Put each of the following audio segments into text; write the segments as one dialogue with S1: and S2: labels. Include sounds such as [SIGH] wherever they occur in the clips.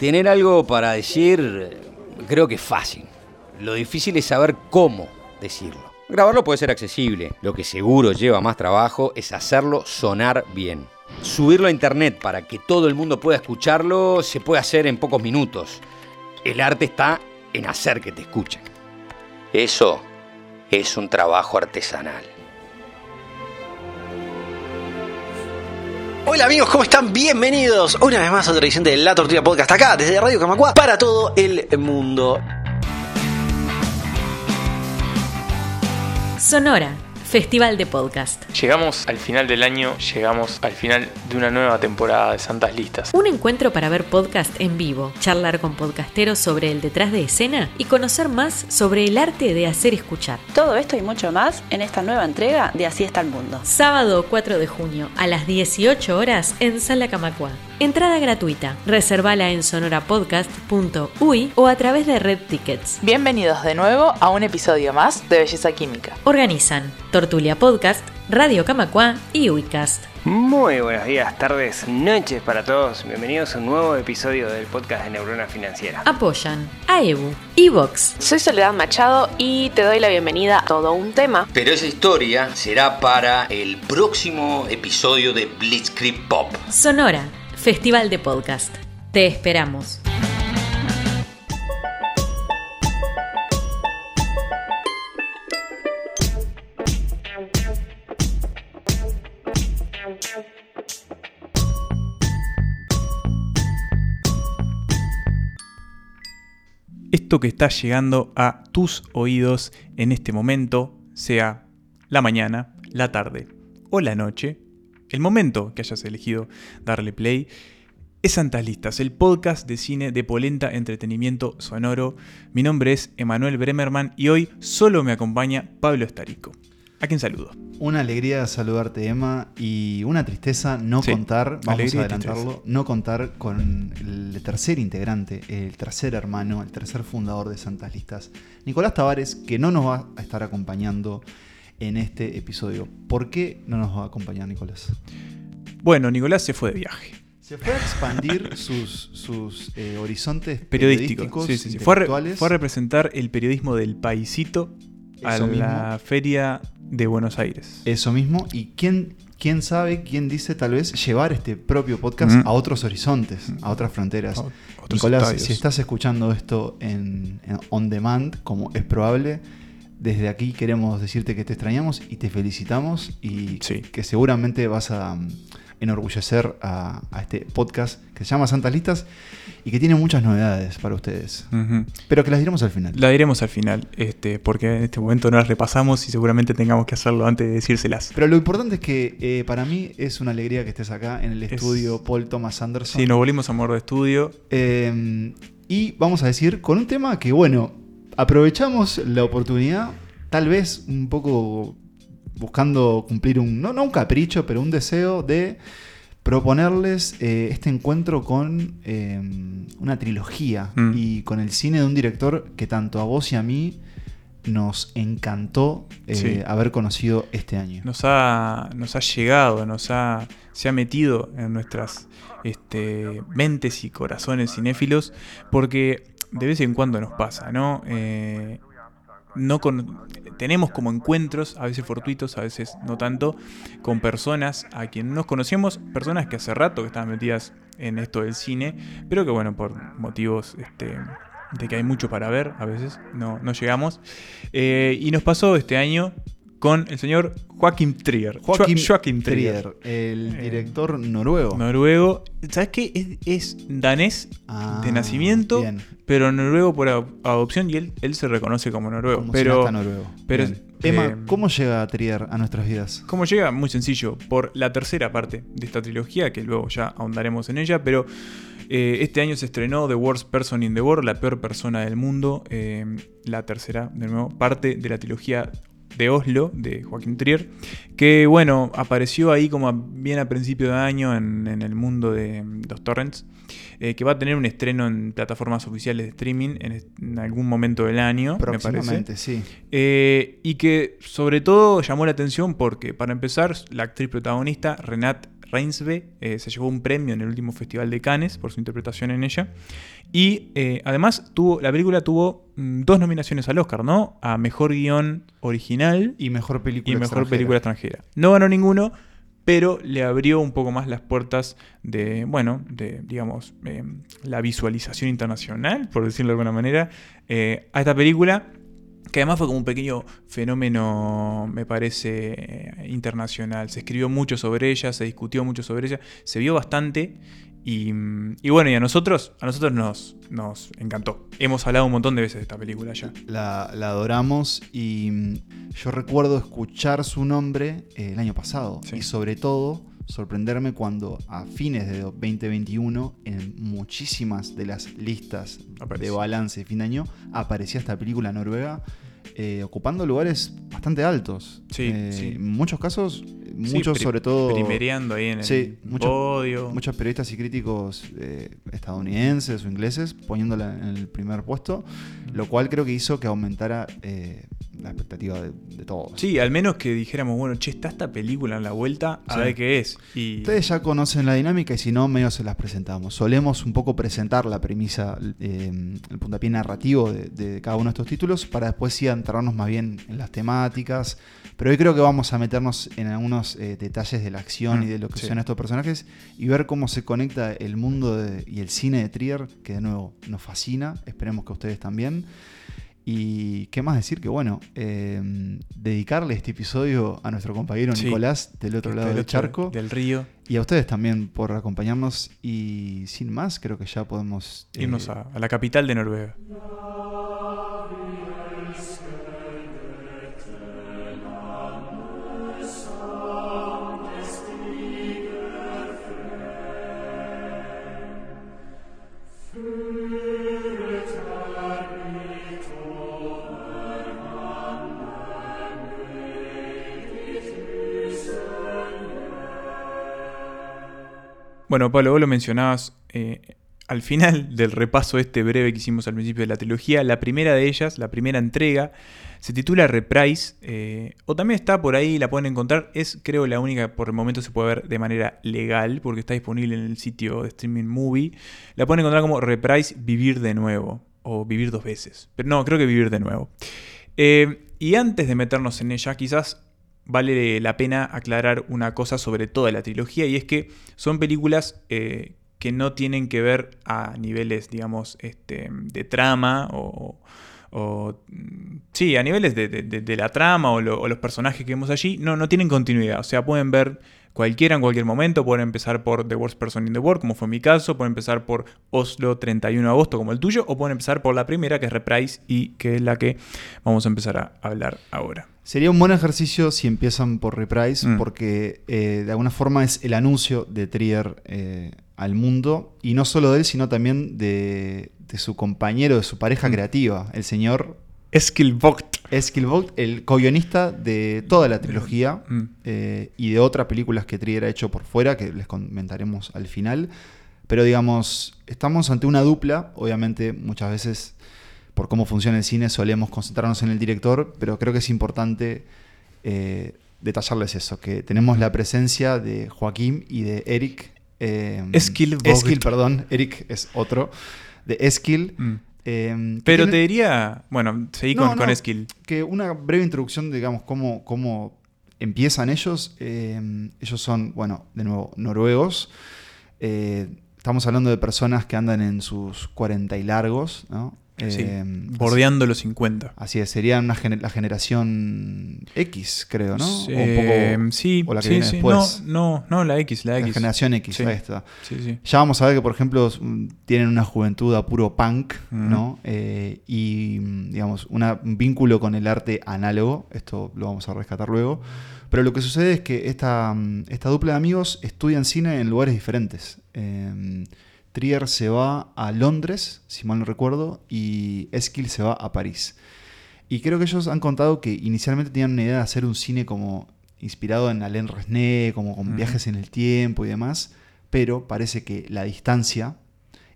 S1: Tener algo para decir creo que es fácil. Lo difícil es saber cómo decirlo. Grabarlo puede ser accesible. Lo que seguro lleva más trabajo es hacerlo sonar bien. Subirlo a internet para que todo el mundo pueda escucharlo se puede hacer en pocos minutos. El arte está en hacer que te escuchen. Eso es un trabajo artesanal.
S2: Hola amigos, ¿cómo están? Bienvenidos una vez más a otra edición de La Tortilla Podcast acá desde Radio Camacua para todo el mundo.
S3: Sonora, Festival de Podcast.
S4: Llegamos al final del año, llegamos al final de una nueva temporada de Santas Listas.
S3: Un encuentro para ver podcast en vivo, charlar con podcasteros sobre el detrás de escena y conocer más sobre el arte de hacer escuchar.
S5: Todo esto y mucho más en esta nueva entrega de Así está el mundo.
S3: Sábado 4 de junio a las 18 horas en Sala Camacua. Entrada gratuita. Reservala en sonorapodcast.uy o a través de Red Tickets.
S6: Bienvenidos de nuevo a un episodio más de Belleza Química.
S3: Organizan Tortulia Podcast, Radio Camacua y Uicast.
S7: Muy buenos días, tardes, noches para todos. Bienvenidos a un nuevo episodio del podcast de Neurona Financiera.
S3: Apoyan AEBU, Evox,
S8: Soy Soledad Machado y te doy la bienvenida a todo un tema.
S1: Pero esa historia será para el próximo episodio de Blitzkrieg Pop.
S3: Sonora, Festival de Podcast. Te esperamos.
S9: Esto que está llegando a tus oídos en este momento, sea la mañana, la tarde o la noche, el momento que hayas elegido darle play, es Santas Listas, el podcast de cine de Polenta Entretenimiento Sonoro. Mi nombre es Emanuel Bremerman y hoy solo me acompaña Pablo Estarico. ¿A quién saludo?
S10: Una alegría saludarte, Emma, y una tristeza no
S9: Sí,
S10: contar, vamos a adelantarlo, no contar con el tercer integrante, el tercer hermano, el tercer fundador de Santas Listas, Nicolás Tavares, que no nos va a estar acompañando en este episodio. ¿Por qué no nos va a acompañar Nicolás?
S9: Bueno, Nicolás se fue de viaje.
S10: Se fue a expandir [LAUGHS] sus, sus eh, horizontes
S9: Periodístico.
S10: periodísticos,
S9: Sí, sí, sí. Fue, a re-
S10: intelectuales.
S9: fue a representar el periodismo del paisito a
S10: Eso
S9: la feria de Buenos Aires.
S10: Eso mismo. ¿Y quién, quién sabe, quién dice tal vez llevar este propio podcast
S9: Mm.
S10: a otros horizontes, a otras fronteras?
S9: Otros
S10: Nicolás,
S9: estadios.
S10: si estás escuchando esto en, en on demand, como es probable, desde aquí queremos decirte que te extrañamos y te felicitamos y
S9: Sí.
S10: que seguramente vas a mm, enorgullecer a, a este podcast que se llama Santas Listas y que tiene muchas novedades para ustedes. Pero que las diremos al final.
S9: La diremos al final, este, porque en este momento no las repasamos y seguramente tengamos que hacerlo antes de decírselas.
S10: Pero lo importante es que eh, para mí es una alegría que estés acá en el
S9: Es-
S10: estudio Paul Thomas Anderson.
S9: Sí, nos volvimos a modo de estudio.
S10: Eh, y vamos a decir con un tema que, bueno, aprovechamos la oportunidad, tal vez un poco buscando cumplir un, no, no un capricho, pero un deseo de proponerles eh, este encuentro con eh, una trilogía
S9: Mm.
S10: y con el cine de un director que tanto a vos y a mí nos encantó eh,
S9: Sí.
S10: haber conocido este año.
S9: Nos ha, nos ha llegado, nos ha, se ha metido en nuestras este, mentes y corazones cinéfilos, porque de vez en cuando nos pasa, ¿no? Eh, no tenemos como encuentros, a veces fortuitos, a veces no tanto, con personas a quien nos conocemos, personas que hace rato que estaban metidas en esto del cine, pero que bueno, por motivos este, de que hay mucho para ver, a veces no, no llegamos. Eh, y nos pasó este año con el señor Joaquim Trier.
S10: Joaquim,
S9: Trier.
S10: Trier, el
S9: Eh,
S10: director noruego.
S9: Noruego. ¿Sabes qué? Es, es danés
S10: Ah,
S9: de nacimiento,
S10: bien.
S9: pero noruego por ado- adopción y él, él se reconoce como noruego.
S10: Como
S9: pero,
S10: este noruego.
S9: pero
S10: Bien.
S9: eh,
S10: Emma, ¿cómo llega Trier a nuestras vidas?
S9: ¿Cómo llega? Muy sencillo, por la tercera parte de esta trilogía, que luego ya ahondaremos en ella, pero eh, este año se estrenó The Worst Person in the World, la peor persona del mundo, eh, la tercera, de nuevo, parte de la trilogía de Oslo, de Joaquín Trier, que bueno, apareció ahí como bien a principio de año en, en el mundo de mm, los torrents, eh, que va a tener un estreno en plataformas oficiales de streaming en, algún momento del año, me parece.
S10: Sí.
S9: Eh, y que sobre todo llamó la atención porque, para empezar, la actriz protagonista, Renate Reinsve eh, se llevó un premio en el último Festival de Cannes por su interpretación en ella. Y eh, además tuvo, la película tuvo mm, dos nominaciones al Oscar, ¿no? A Mejor Guión Original
S10: y Mejor Película
S9: y Mejor
S10: Extranjera.
S9: Película Extranjera. No ganó ninguno, pero le abrió un poco más las puertas de, bueno, de, digamos, eh, la visualización internacional, por decirlo de alguna manera, eh, a esta película, que además fue como un pequeño fenómeno, me parece, eh, internacional. Se escribió mucho sobre ella, se discutió mucho sobre ella, se vio bastante. Y, y bueno, y a nosotros, a nosotros nos, nos encantó. Hemos hablado un montón de veces de esta película ya.
S10: La, la adoramos y mm, yo recuerdo escuchar su nombre eh, el año pasado.
S9: Sí.
S10: Y sobre todo, sorprenderme cuando a fines de 2021, en muchísimas de las listas de balance de fin de año, aparecía esta película noruega. Eh, ocupando lugares bastante altos.
S9: Sí,
S10: Eh,
S9: sí.
S10: En muchos casos, muchos sobre todo...
S9: Primereando ahí en el
S10: muchos-
S9: podio.
S10: Muchos periodistas y críticos eh, estadounidenses o ingleses poniéndola en el primer puesto, lo cual creo que hizo que aumentara la expectativa de, de todos.
S9: Sí, al menos que dijéramos, bueno, che, está esta película en la vuelta, a
S10: Sí.
S9: ver qué es. Y
S10: Ustedes ya conocen la dinámica y si no, medio se las presentamos. Solemos un poco presentar la premisa, eh, el puntapié narrativo de, de cada uno de estos títulos para después sí entrarnos más bien en las temáticas. Pero hoy creo que vamos a meternos en algunos eh, detalles de la acción
S9: Mm,
S10: y de lo que
S9: sí.
S10: son estos personajes y ver cómo se conecta el mundo de- y el cine de Trier, que de nuevo nos fascina. Esperemos que ustedes también. Y qué más decir que, bueno, eh, dedicarle este episodio a nuestro compañero
S9: Sí.
S10: Nicolás del otro lado del
S9: del otro-
S10: charco.
S9: Del río.
S10: Y a ustedes también por acompañarnos. Y sin más, creo que ya podemos eh,
S9: Irnos a, a la capital de Noruega. Bueno, Pablo, vos lo mencionabas eh, al final [LAUGHS] del repaso este breve que hicimos al principio de la trilogía. La primera de ellas, la primera entrega, se titula Reprise, eh, o también está por ahí, la pueden encontrar. Es, creo, la única que por el momento se puede ver de manera legal, porque está disponible en el sitio de streaming movie. La pueden encontrar como Reprise Vivir de Nuevo, o Vivir dos veces. Pero no, creo que Vivir de Nuevo. Eh, y antes de meternos en ella, quizás vale la pena aclarar una cosa sobre toda la trilogía y es que son películas eh, que no tienen que ver a niveles, digamos, este, de trama o, mm, sí, a niveles de, la trama o los personajes que vemos allí, no, no tienen continuidad. O sea, pueden ver cualquiera en cualquier momento, pueden empezar por The Worst Person in the World, como fue mi caso, pueden empezar por Oslo 31 de agosto, como el tuyo, o pueden empezar por la primera, que es Reprise, y que es la que vamos a empezar a hablar ahora.
S10: Sería un buen ejercicio si empiezan por Reprise,
S9: Mm.
S10: porque eh, de alguna forma es el anuncio de Trier eh, al mundo, y no solo de él, sino también de, de su compañero, de su pareja
S9: Mm.
S10: creativa, el señor
S9: Eskil Vogt.
S10: Eskil Vogt, el co-guionista de toda la trilogía
S9: Mm.
S10: eh, y de otras películas que Trier ha hecho por fuera, que les comentaremos al final. Pero digamos, estamos ante una dupla, obviamente muchas veces por cómo funciona el cine solemos concentrarnos en el director, pero creo que es importante eh, detallarles eso, que tenemos la presencia de Joaquín y de Eric. eh.
S9: Eskil,
S10: perdón, Eric es otro, de Eskil.
S9: Mm.
S10: eh, que
S9: Pero
S10: tiene-
S9: te diría, bueno, seguí
S10: No,
S9: con, con
S10: no,
S9: Eskil.
S10: que una breve introducción, digamos, cómo, cómo empiezan ellos. Eh, ellos son, bueno, de nuevo, noruegos. Eh, estamos hablando de personas que andan en sus 40 y largos, ¿no?
S9: Sí,
S10: Eh,
S9: bordeando los 50.
S10: Así es, serían una gener- la generación X, creo, ¿no?
S9: Sí,
S10: o un poco,
S9: sí,
S10: o la que
S9: sí,
S10: viene
S9: sí.
S10: después.
S9: No, no, no, la X, la
S10: La
S9: X.
S10: generación X,
S9: Sí.
S10: ahí está.
S9: Sí, sí.
S10: Ya vamos a ver que, por ejemplo, mm, tienen una juventud a puro punk. ¿no? Eh, y, mm, digamos, una- un vínculo con el arte análogo. Esto lo vamos a rescatar luego. Pero lo que sucede es que esta, mm, esta dupla de amigos estudian cine en lugares diferentes. Eh, Trier se va a Londres, si mal no recuerdo, y Eskil se va a París. Y creo que ellos han contado que inicialmente tenían una idea de hacer un cine como inspirado en Alain Resnais, como con viajes en el tiempo y demás, pero parece que la distancia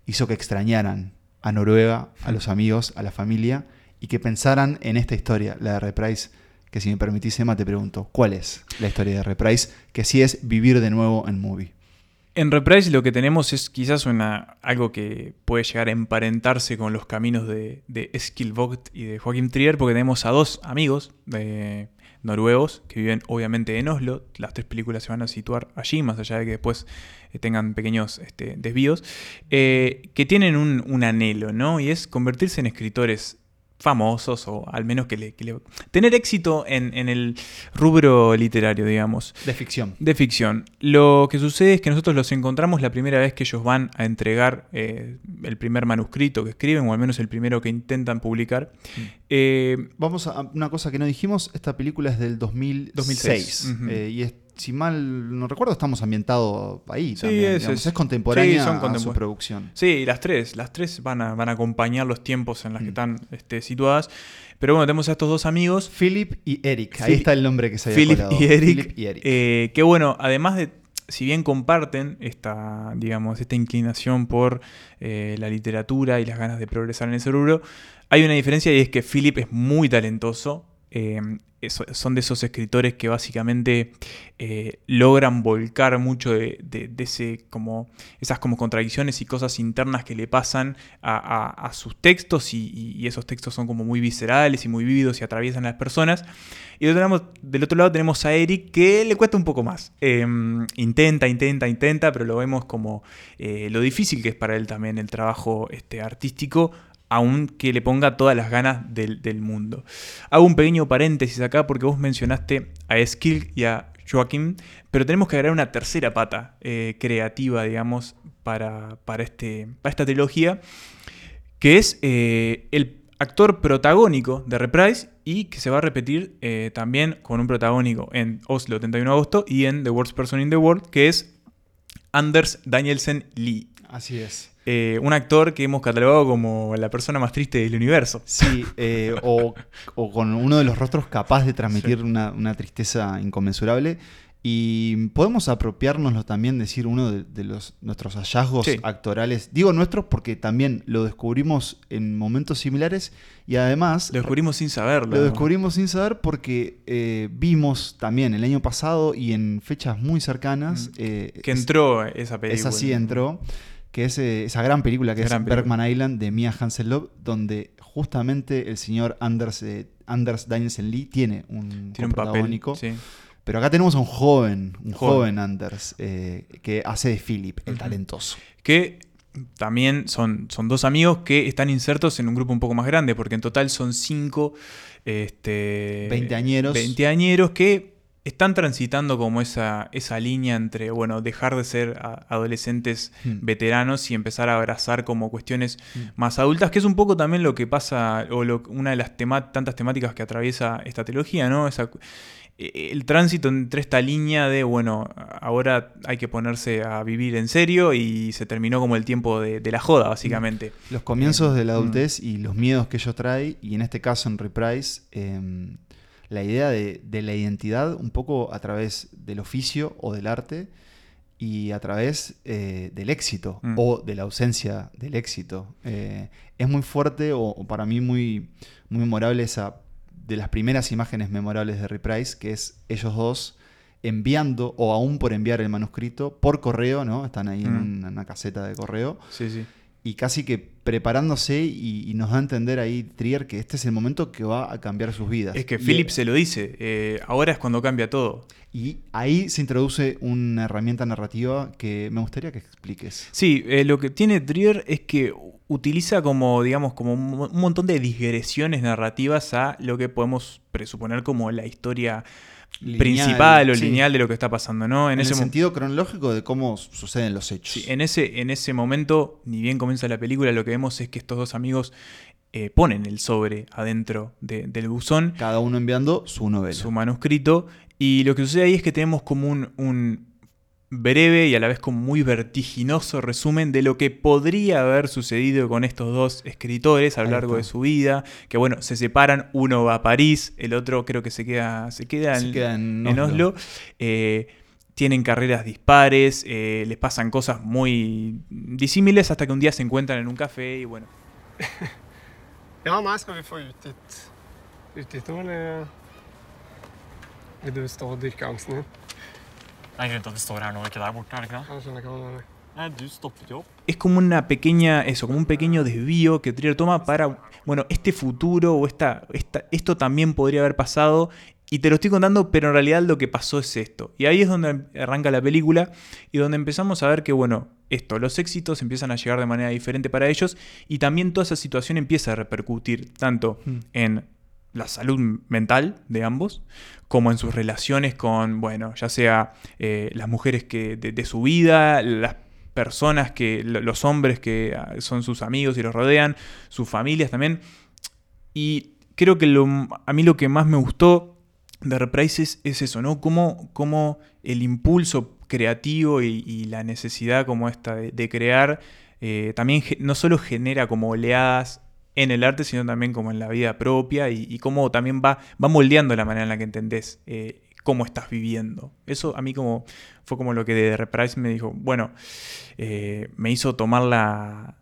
S10: hizo que extrañaran a Noruega, a los amigos, a la familia, y que pensaran en esta historia, la de Reprise, que si me permitís, Emma, te pregunto, ¿cuál es la historia de Reprise? Que sí es vivir de nuevo en movie.
S9: En Reprise lo que tenemos es quizás algo que puede llegar a emparentarse con los caminos de, de y de Joachim Trier, porque tenemos a dos amigos de noruegos que viven obviamente en Oslo. Las tres películas se van a situar allí, más allá de que después eh, tengan pequeños este, desvíos, eh, que tienen un anhelo, ¿no? Y es convertirse en escritores famosos o al menos que le, tener éxito en, el rubro literario, digamos.
S10: De ficción.
S9: De ficción. Lo que sucede es que nosotros los encontramos la primera vez que ellos van a entregar eh, el primer manuscrito que escriben, o al menos el primero que intentan publicar. Mm.
S10: Eh, Vamos a una cosa que no dijimos, esta película es del 2006, eh, y es si mal no recuerdo, estamos ambientados ahí también. Es, contemporánea a su producción.
S9: Sí, las tres. Las tres van a, van a acompañar los tiempos en los que mm. están este, situadas. Pero bueno, tenemos a estos dos amigos.
S10: Philip y Eric. Ahí está el nombre que se había
S9: Philip y Eric. Philip y Eric. Eh, que bueno, además de si bien comparten esta, digamos, esta inclinación por eh, la literatura y las ganas de progresar en ese rubro, hay una diferencia y es que Philip es muy talentoso. Eh, son de esos escritores que básicamente eh, logran volcar mucho de, ese, como, esas como contradicciones y cosas internas que le pasan a, sus textos y, esos textos son como muy viscerales y muy vívidos y atraviesan a las personas. Y del otro, lado, tenemos a Eric que le cuesta un poco más. Em, intenta, intenta, intenta, pero lo vemos como eh, lo difícil que es para él también el trabajo este, artístico aunque le ponga todas las ganas del, mundo. Hago un pequeño paréntesis acá porque vos mencionaste a Eskil y a Joaquín, pero tenemos que agregar una tercera pata eh, creativa, digamos, para, para, este, para esta trilogía, que es eh, el actor protagónico de Reprise y que se va a repetir eh, también con un protagónico en Oslo 31 de agosto y en The Worst Person in the World, que es Anders Danielsen Lee.
S10: Así es.
S9: Eh, un actor que hemos catalogado como la persona más triste del universo.
S10: Sí, eh, o, con uno de los rostros capaz de transmitir una, tristeza inconmensurable. Y podemos apropiárnoslo también, decir uno de, los, nuestros hallazgos actorales. Digo nuestros porque también lo descubrimos en momentos similares y además...
S9: Lo descubrimos sin saberlo.
S10: Lo descubrimos sin saber porque eh, vimos también el año pasado y en fechas muy cercanas...
S9: Mm. que entró esa película.
S10: Esa sí entró que es eh, esa gran película que es Bergman Island de Mia Hansen-Love, donde justamente el señor Anders, eh, Anders Danielsen Lee tiene un,
S9: tiene protagónico.
S10: Pero acá tenemos a un joven, un joven, Anders, eh, que hace de Philip, el talentoso.
S9: Que también son, son dos amigos que están insertos en un grupo un poco más grande, porque en total son cinco... Este,
S10: veinteañeros.
S9: Veinteañeros que están transitando como esa, esa línea entre, bueno, dejar de ser adolescentes hmm. veteranos y empezar a abrazar como cuestiones hmm. más adultas, que es un poco también lo que pasa, o una de las tantas temáticas que atraviesa esta trilogía, ¿no? Esa, e, el tránsito entre esta línea de, bueno, ahora hay que ponerse a vivir en serio y se terminó como el tiempo de, la joda, básicamente.
S10: Los comienzos de la adultez y los miedos que ellos trae, y en este caso en Reprise, em, la idea de, la identidad un poco a través del oficio o del arte y a través eh, del éxito mm. o de la ausencia del éxito. Eh, es muy fuerte o, para mí muy, muy memorable esa de las primeras imágenes memorables de Reprise, que es ellos dos enviando o aún por enviar el manuscrito por correo, ¿no? Están ahí en mm. una caseta de correo.
S9: Sí, sí
S10: y casi que preparándose y, nos da a entender ahí Trier que este es el momento que va a cambiar sus vidas.
S9: Es que Philip se lo dice, eh, ahora es cuando cambia todo.
S10: Y ahí se introduce una herramienta narrativa que me gustaría que expliques.
S9: Sí, eh, lo que tiene Trier es que utiliza como, digamos, como un montón de digresiones narrativas a lo que podemos presuponer como la historia principal o lineal de lo que está pasando, ¿no?
S10: En, ese el sentido cronológico de cómo suceden los hechos.
S9: Sí, en ese, en ese momento, ni bien comienza la película, lo que vemos es que estos dos amigos eh, ponen el sobre adentro del buzón.
S10: Cada uno enviando su novela.
S9: Su manuscrito. Y lo que sucede ahí es que tenemos como un breve y a la vez como muy vertiginoso resumen de lo que podría haber sucedido con estos dos escritores a lo largo de su vida, que bueno, se separan, uno va a París, el otro creo que se queda, se queda, en, Oslo. Eh, tienen carreras dispares, eh, les pasan cosas muy disímiles hasta que un día se encuentran en un café y bueno. [LAUGHS]
S11: Vil du stå og dyrke angsten din?
S12: Det er grunnen til at vi står her nå, ikke der borte, er det ikke det?
S11: Jeg skjønner ikke hva du mener.
S12: Nei, du stoppet jo opp.
S9: Es como una pequeña, eso, como un pequeño desvío que Trier toma para, bueno, este futuro o esta, esta, esto también podría haber pasado y te lo estoy contando, pero en realidad lo que pasó es esto. Y ahí es donde arranca la película y donde empezamos a ver que, bueno, esto, los éxitos empiezan a llegar de manera diferente para ellos y también toda esa situación empieza a repercutir tanto
S10: Mm.
S9: en la salud mental de ambos, como en sus relaciones con, bueno, ya sea eh, las mujeres que de, su vida, las personas que, lo- los hombres que ah, son sus amigos y los rodean, sus familias también. Y creo que lo, a mí lo que más me gustó de Reprises es eso, ¿no? Cómo, el impulso creativo y, la necesidad como esta de, crear eh, también no solo genera como oleadas en el arte, sino también como en la vida propia y, y cómo también va, va moldeando la manera en la que entendés eh, cómo estás viviendo. Eso a mí como fue como lo que de Reprise me dijo, bueno, eh, me hizo tomar la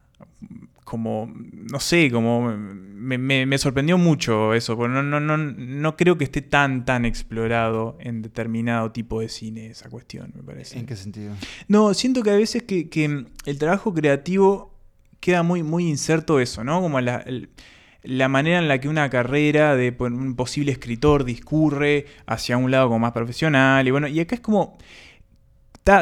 S9: como, no sé, como me, me- me sorprendió mucho eso, porque no, no, no, no creo que esté tan, tan explorado en determinado tipo de cine esa cuestión, me parece.
S10: ¿En qué sentido?
S9: No, siento que a veces que, que el trabajo creativo queda muy, muy inserto eso, ¿no? Como la, la manera en la que una carrera de un posible escritor discurre hacia un lado como más profesional. Y bueno, y acá es como.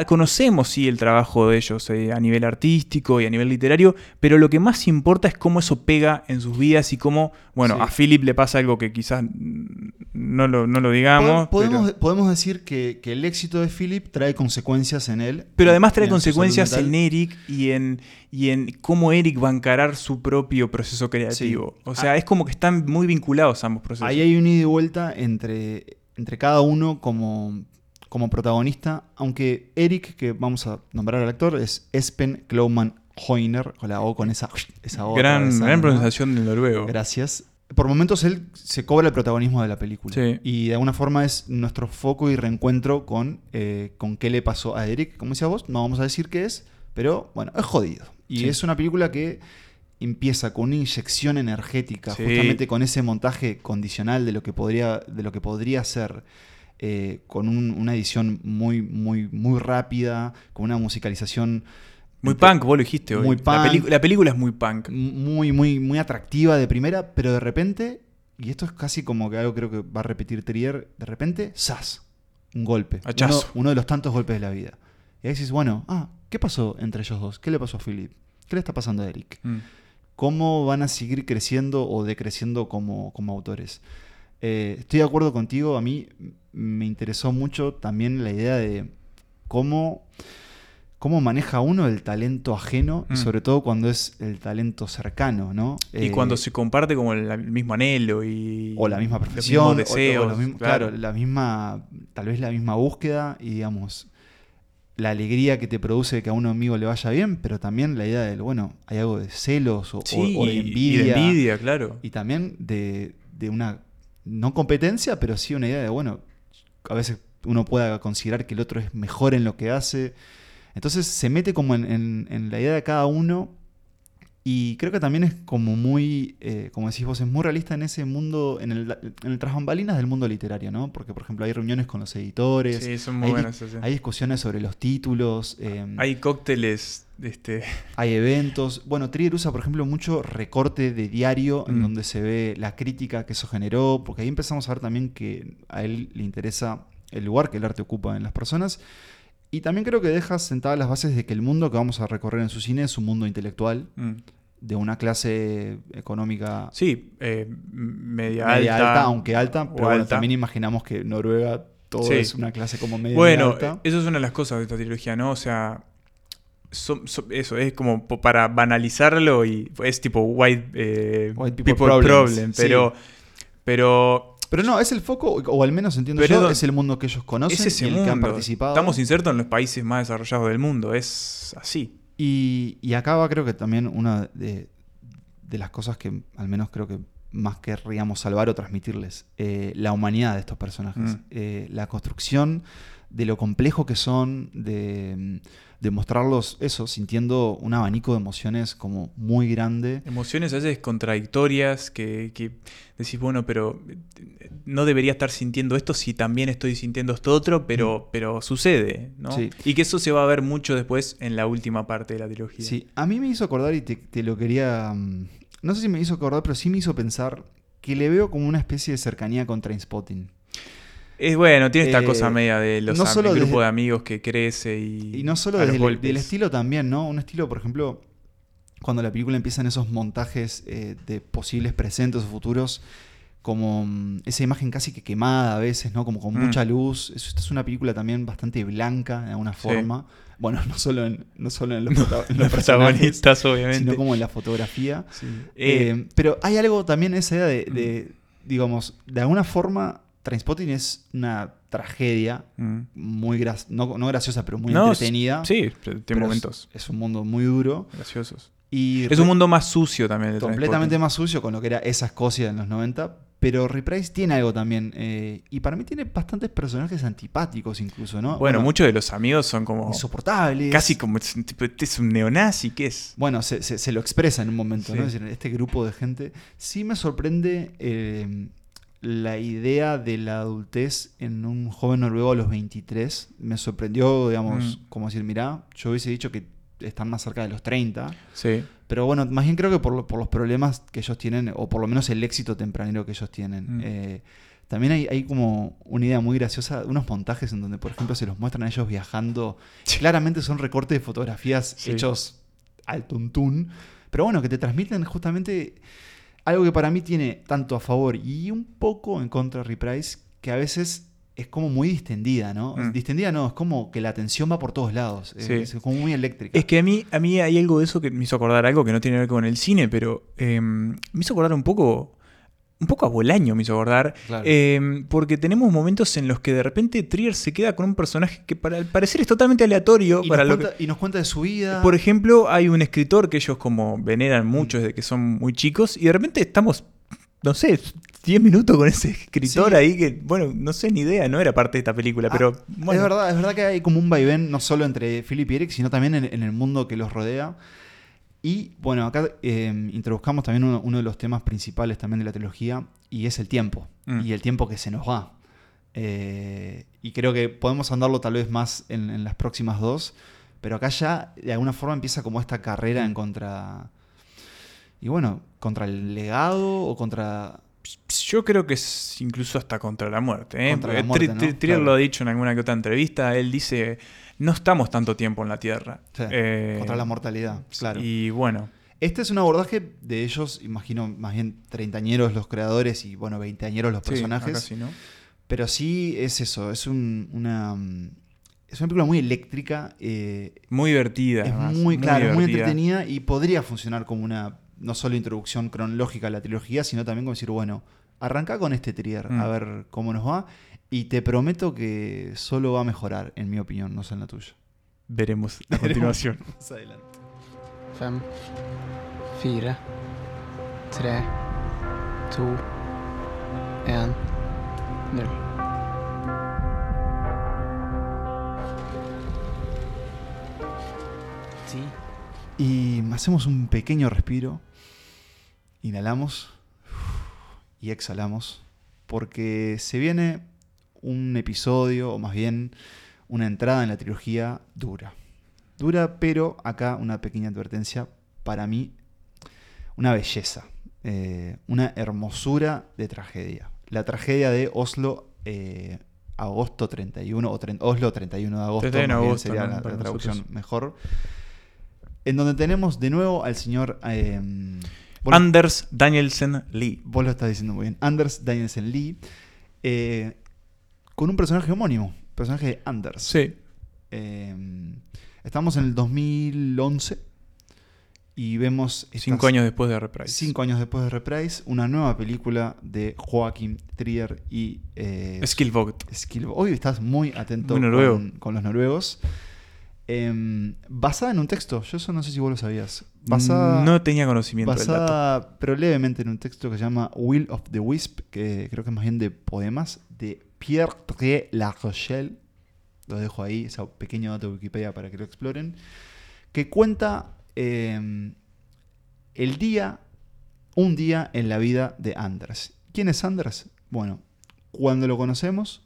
S9: Conocemos sí el trabajo de ellos eh, a nivel artístico y a nivel literario, pero lo que más importa es cómo eso pega en sus vidas y cómo, bueno,
S10: Sí.
S9: a Philip le pasa algo que quizás no lo, no lo digamos.
S10: Pod- Podemos,
S9: pero-
S10: podemos decir que, que el éxito de Philip trae consecuencias en él.
S9: Pero además trae
S10: en
S9: consecuencias en Eric y en, y en cómo Eric va a encarar su propio proceso creativo. O sea,
S10: Ah.
S9: es como que están muy vinculados ambos procesos.
S10: Ahí hay un ida y vuelta entre, entre cada uno como, como protagonista, aunque Eric, que vamos a nombrar al actor, es Espen Klauman Hoyner, con la O con esa, esa O.
S9: gran,
S10: atravesada,
S9: gran pronunciación del noruego.
S10: Gracias. Por momentos él se cobra el protagonismo de la película.
S9: Sí.
S10: Y de alguna forma es nuestro foco y reencuentro con, eh, con qué le pasó a Eric. Como decía vos, no vamos a decir qué es, pero bueno, es jodido. Y
S9: Sí.
S10: es una película que empieza con una inyección energética,
S9: Sí.
S10: justamente con ese montaje condicional de lo que podría, de lo que podría ser. Eh, con un- una edición muy, muy, muy rápida, con una musicalización
S9: Muy punk, vos lo dijiste hoy.
S10: Muy
S9: La,
S10: punk.
S9: la película es muy punk.
S10: muy, muy, muy atractiva de primera, pero de repente, y esto es casi como que algo creo que va a repetir Trier, de repente, ¡zas! Un golpe. Uno de los tantos golpes de la vida. Y ahí dices, bueno, ah, ¿qué pasó entre ellos dos? ¿Qué le pasó a Philip? ¿Qué le está pasando a Eric?
S9: Mm.
S10: ¿Cómo van a seguir creciendo o decreciendo como, como autores? Eh, estoy de acuerdo contigo, a mí me interesó mucho también la idea de cómo, cómo maneja uno el talento ajeno, y
S9: Mm.
S10: sobre todo cuando es el talento cercano, ¿no?
S9: Y
S10: Eh,
S9: cuando se comparte como el, el mismo anhelo y.
S10: o la misma
S9: los
S10: profesión, o- o los mismos- claro. la misma, tal vez la misma búsqueda y digamos la alegría que te produce que a un amigo le vaya bien, pero también la idea del, bueno, hay algo de celos o, o-
S9: Sí,
S10: o de
S9: y- y
S10: envidia.
S9: de envidia, claro.
S10: Y también de, de una, no competencia, pero sí una idea de, bueno, a veces uno pueda considerar que el otro es mejor en lo que hace. Entonces se mete como en, en- en la idea de cada uno y creo que también es como muy, eh, como decís vos, es muy realista en ese mundo, en el, en el tras bambalinas del mundo literario, ¿no? Porque, por ejemplo, hay reuniones con los editores.
S9: Sí, son muy
S10: hay,
S9: buenas, sí.
S10: Hay discusiones sobre los títulos. eh,
S9: Hay cócteles. Este, [LAUGHS]
S10: hay eventos. Bueno, Trier usa, por ejemplo, mucho recorte de diario en
S9: Mm.
S10: donde se ve la crítica que eso generó, porque ahí empezamos a ver también que a él le interesa el lugar que el arte ocupa en las personas. Y también creo que deja sentadas las bases de que el mundo que vamos a recorrer en su cine es un mundo intelectual,
S9: Mm.
S10: de una clase económica
S9: Sí, eh, media,
S10: media
S9: alta,
S10: alta, aunque alta, pero bueno, también imaginamos que Noruega todo
S9: Sí.
S10: es una clase como media
S9: Bueno,
S10: alta.
S9: eso es una de las cosas de esta trilogía, ¿no? O sea, eso es como para banalizarlo y es tipo white, eh,
S10: White
S9: people, problem,
S10: sí.
S9: pero, pero
S10: no, es el foco, o al menos entiendo
S9: Pero
S10: yo,
S9: es-
S10: el mundo que ellos conocen
S9: es ese
S10: y el que han
S9: mundo.
S10: participado.
S9: Estamos insertos en los países más desarrollados del mundo, es así.
S10: Y, y acá va creo que también una de, de las cosas que al menos creo que más querríamos salvar o transmitirles, eh, la humanidad de estos personajes,
S9: Mm.
S10: Eh, la construcción de lo complejo que son, de, de mostrarlos, eso, sintiendo un abanico de emociones como muy grande.
S9: Emociones a veces contradictorias que, que decís, bueno, pero eh, no debería estar sintiendo esto si también estoy sintiendo esto otro, pero, pero sucede, ¿no?
S10: Sí.
S9: Y que eso se va a ver mucho después en la última parte de la trilogía.
S10: Sí, a mí me hizo acordar y te, te lo quería... mm, No sé si me hizo acordar, pero sí me hizo pensar que le veo como una especie de cercanía con Trainspotting.
S9: Es bueno, tiene esta
S10: Eh,
S9: cosa media de los
S10: no solo
S9: el grupo
S10: desde-
S9: de amigos que crece y.
S10: Y no solo desde el, del estilo también, ¿no? Un estilo, por ejemplo, cuando la película empieza en esos montajes eh, de posibles presentes o futuros, como mm, esa imagen casi que quemada a veces, ¿no? Como con
S9: Mm.
S10: mucha luz. Es, esta es una película también bastante blanca, de alguna
S9: Sí.
S10: forma. Bueno, [LAUGHS] no solo en, no solo en los,
S9: No, [LAUGHS]
S10: prota- en
S9: los
S10: personajes,
S9: protagonistas, obviamente.
S10: Sino como en la fotografía.
S9: Sí.
S10: Eh,
S9: Eh,
S10: pero hay algo también, esa idea de, de, digamos, de alguna forma, Trainspotting es una tragedia
S9: mm.
S10: muy gra- no, no graciosa, pero muy
S9: No,
S10: entretenida.
S9: Sí, tiene
S10: Pero es-
S9: momentos
S10: Es, un mundo muy duro.
S9: graciosos.
S10: Y
S9: Es un mundo más sucio también.
S10: completamente más sucio con lo que era esa Escocia en los 90. Pero Reprise tiene algo también. eh, y para mí tiene bastantes personajes antipáticos incluso, ¿no?
S9: Bueno, muchos de los amigos son como.
S10: Insoportables.
S9: Casi como. tipo, este es un neonazi, ¿qué es?
S10: Bueno, se, se- se lo expresa en un momento, ¿no?
S9: Sí.
S10: Es decir, este grupo de gente. Sí me sorprende eh, la idea de la adultez en un joven noruego a los 23. Me sorprendió, digamos,
S9: Mm.
S10: como decir, mirá, yo hubiese dicho que están más cerca de los 30.
S9: Sí.
S10: Pero bueno, más bien creo que por, lo- por los problemas que ellos tienen, o por lo menos el éxito tempranero que ellos tienen.
S9: Mm.
S10: Eh, también hay, hay como una idea muy graciosa, unos montajes en donde, por ejemplo, se los muestran a ellos viajando. Claramente son recortes de fotografías
S9: Sí.
S10: hechos al tuntún. Pero bueno, que te transmiten justamente algo que para mí tiene tanto a favor y un poco en contra de Reprise, que a veces es como muy distendida, ¿no?
S9: Mm.
S10: Distendida no, es como que la atención va por todos lados.
S9: Sí.
S10: Es, es como muy eléctrica.
S9: Es que a mí, a mí hay algo de eso que me hizo acordar algo que no tiene que ver con el cine, pero eh, me hizo acordar un poco. Un poco a Bolaño me hizo acordar.
S10: Claro.
S9: eh, porque tenemos momentos en los que de repente Trier se queda con un personaje que para al parecer es totalmente aleatorio.
S10: y,
S9: para
S10: nos
S9: lo
S10: cuenta,
S9: que-
S10: y nos cuenta de su vida.
S9: Por ejemplo, hay un escritor que ellos como veneran mucho desde que son muy chicos y de repente estamos, no sé, 10 minutos con ese escritor
S10: Sí.
S9: ahí que, bueno, no sé ni idea, no era parte de esta película,
S10: Ah,
S9: pero bueno.
S10: Es verdad, es verdad que hay como un vaivén no solo entre Philip y Eric, sino también en, en el mundo que los rodea. Y bueno, acá eh, introduzcamos también uno, uno de los temas principales también de la trilogía, y es el tiempo.
S9: Mm.
S10: Y el tiempo que se nos va. Eh, y creo que podemos andarlo tal vez más en, en las próximas dos, pero acá ya de alguna forma empieza como esta carrera en contra... Y bueno, contra el legado o contra...
S9: Yo creo que es incluso hasta contra la muerte. ¿eh?
S10: Contra la
S9: Porque
S10: muerte,
S9: Tri-
S10: ¿no?
S9: Tri- Trier
S10: Claro.
S9: lo ha dicho en alguna que otra entrevista. Él dice: No estamos tanto tiempo en la Tierra.
S10: Sí,
S9: Eh,
S10: contra la mortalidad, claro.
S9: Y bueno,
S10: Este es un abordaje de ellos, imagino, más bien treintañeros los creadores y, bueno, veinteañeros los personajes.
S9: sí, ¿no?
S10: Pero sí es eso, es un- una... Es una película muy eléctrica. eh,
S9: Muy divertida.
S10: es
S9: además,
S10: muy, claro, muy entretenida y podría funcionar como una, no solo introducción cronológica a la trilogía, sino también como decir, bueno, arranca con este trier,
S9: Mm.
S10: a ver cómo nos va. Y te prometo que solo va a mejorar, en mi opinión, no sé en la tuya.
S9: Veremos a continuación. [LAUGHS]
S10: Más adelante.
S11: Fem, fire, tre, to, en, null. Ti.
S10: Y hacemos un pequeño respiro. Inhalamos y exhalamos. Porque se viene un episodio, o más bien una entrada en la trilogía dura. Dura, pero acá una pequeña advertencia. Para mí, una belleza. eh, una hermosura de tragedia. La tragedia de Oslo, eh, agosto 31, o Oslo 31 de agosto,
S9: 31 de
S10: más bien
S9: agosto,
S10: sería
S9: ¿no?
S10: la- traducción
S9: nosotros.
S10: mejor. En donde tenemos de nuevo al señor. eh, lo-
S9: Anders Danielsen Lee.
S10: Vos lo estás diciendo muy bien. Anders Danielsen Lee. eh, con un personaje homónimo. Personaje de Anders.
S9: Sí.
S10: Eh, estamos en el 2011. Y vemos.
S9: Cinco años después de Reprise.
S10: Cinco años después de Reprise. Una nueva película de Joaquim Trier y. Eh,
S9: Skillvogt.
S10: Skillvogt. Hoy estás muy atento
S9: Muy.
S10: Con, con los noruegos. Em, basada en un texto. Yo eso no sé si vos lo sabías. Basada,
S9: No tenía conocimiento del dato.
S10: basada pero levemente en un texto que se llama Will of the Wisp, que creo que es más bien de poemas, de Pierre Trier La Rochelle. lo dejo ahí, ese pequeño dato de Wikipedia para que lo exploren, que cuenta eh, el día, un día en la vida de Anders. ¿Quién es Anders? Bueno, cuando lo conocemos,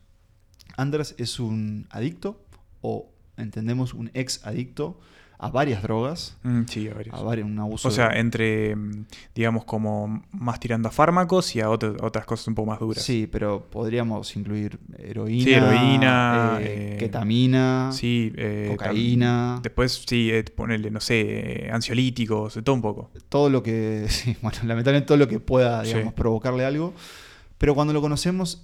S10: Anders es un adicto o entendemos un ex adicto a varias drogas.
S9: Mm, sí, a varios.
S10: A varios, un abuso.
S9: O sea,
S10: de-
S9: entre, mm, digamos, como más tirando a fármacos y a otras otras cosas un poco más duras.
S10: Sí, pero podríamos incluir heroína,
S9: Sí, heroína,
S10: eh,
S9: eh,
S10: ketamina,
S9: Sí, eh,
S10: cocaína,
S9: Después, sí, ponerle, no sé, ansiolíticos, todo un poco.
S10: todo lo que, [LAUGHS] sí, bueno, lamentablemente todo lo que pueda,
S9: Sí.
S10: digamos, provocarle algo. Pero cuando lo conocemos,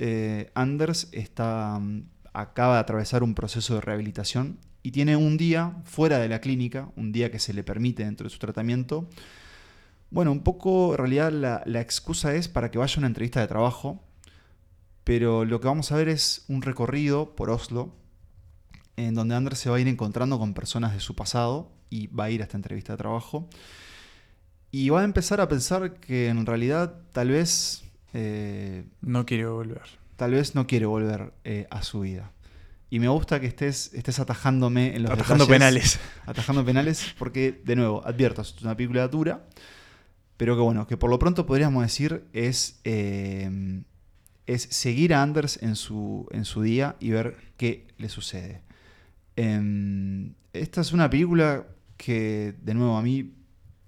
S10: Anders está, mm, acaba de atravesar un proceso de rehabilitación y tiene un día fuera de la clínica, un día que se le permite dentro de su tratamiento. Bueno, un poco, en realidad, la, la excusa es para que vaya a una entrevista de trabajo, pero lo que vamos a ver es un recorrido por Oslo, en donde Anders se va a ir encontrando con personas de su pasado y va a ir a esta entrevista de trabajo. Y va a empezar a pensar que en realidad tal vez... eh,
S9: No quiero volver.
S10: Tal vez no quiere volver eh, a su vida. Y me gusta que estés, estés atajándome en los
S9: Atajando
S10: detalles.
S9: penales.
S10: Atajando penales, porque, de nuevo, advierto, es una película dura, pero que bueno, que por lo pronto podríamos decir es, eh, es seguir a Anders en su, en su día y ver qué le sucede. Em, esta es una película que, de nuevo, a mí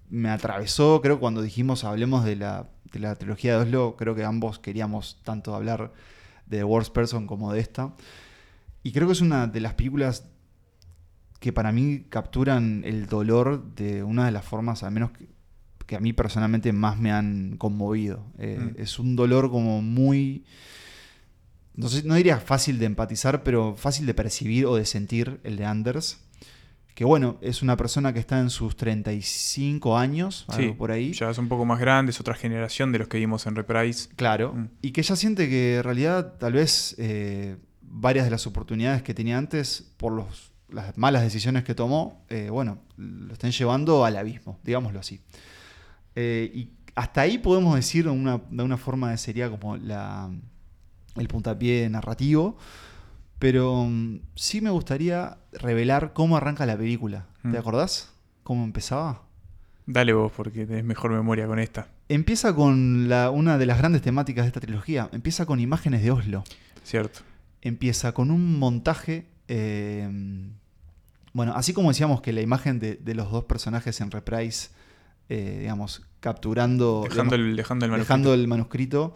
S10: me atravesó, creo, cuando dijimos hablemos de la, de la trilogía de Oslo, creo que ambos queríamos tanto hablar de The Worst Person como de esta. Y creo que es una de las películas que para mí capturan el dolor de una de las formas, al menos que, que a mí personalmente más me han conmovido. Eh,
S9: Mm.
S10: Es un dolor como muy... No, sé, no diría fácil de empatizar, pero fácil de percibir o de sentir el de Anders. Que bueno, es una persona que está en sus 35 años, algo
S9: Sí,
S10: por ahí.
S9: ya es un poco más grande, es otra generación de los que vimos en Reprise.
S10: Claro.
S9: Mm.
S10: Y que ella siente que en realidad tal vez eh, varias de las oportunidades que tenía antes, por los, las malas decisiones que tomó, eh, bueno, lo están llevando al abismo, digámoslo así. Eh, y hasta ahí podemos decir de una, de una forma de sería como la, el puntapié narrativo. Pero mm, sí me gustaría revelar cómo arranca la película.
S9: Mm.
S10: ¿Te acordás? ¿Cómo empezaba?
S9: Dale vos, porque tenés mejor memoria con esta.
S10: Empieza con la, una de las grandes temáticas de esta trilogía. Empieza con imágenes de Oslo.
S9: Cierto.
S10: Empieza con un montaje. eh, bueno, así como decíamos que la imagen de, de los dos personajes en Reprise, eh, digamos, capturando.
S9: Dejando
S10: digamos,
S9: el- dejando el
S10: dejando
S9: manuscrito.
S10: el manuscrito.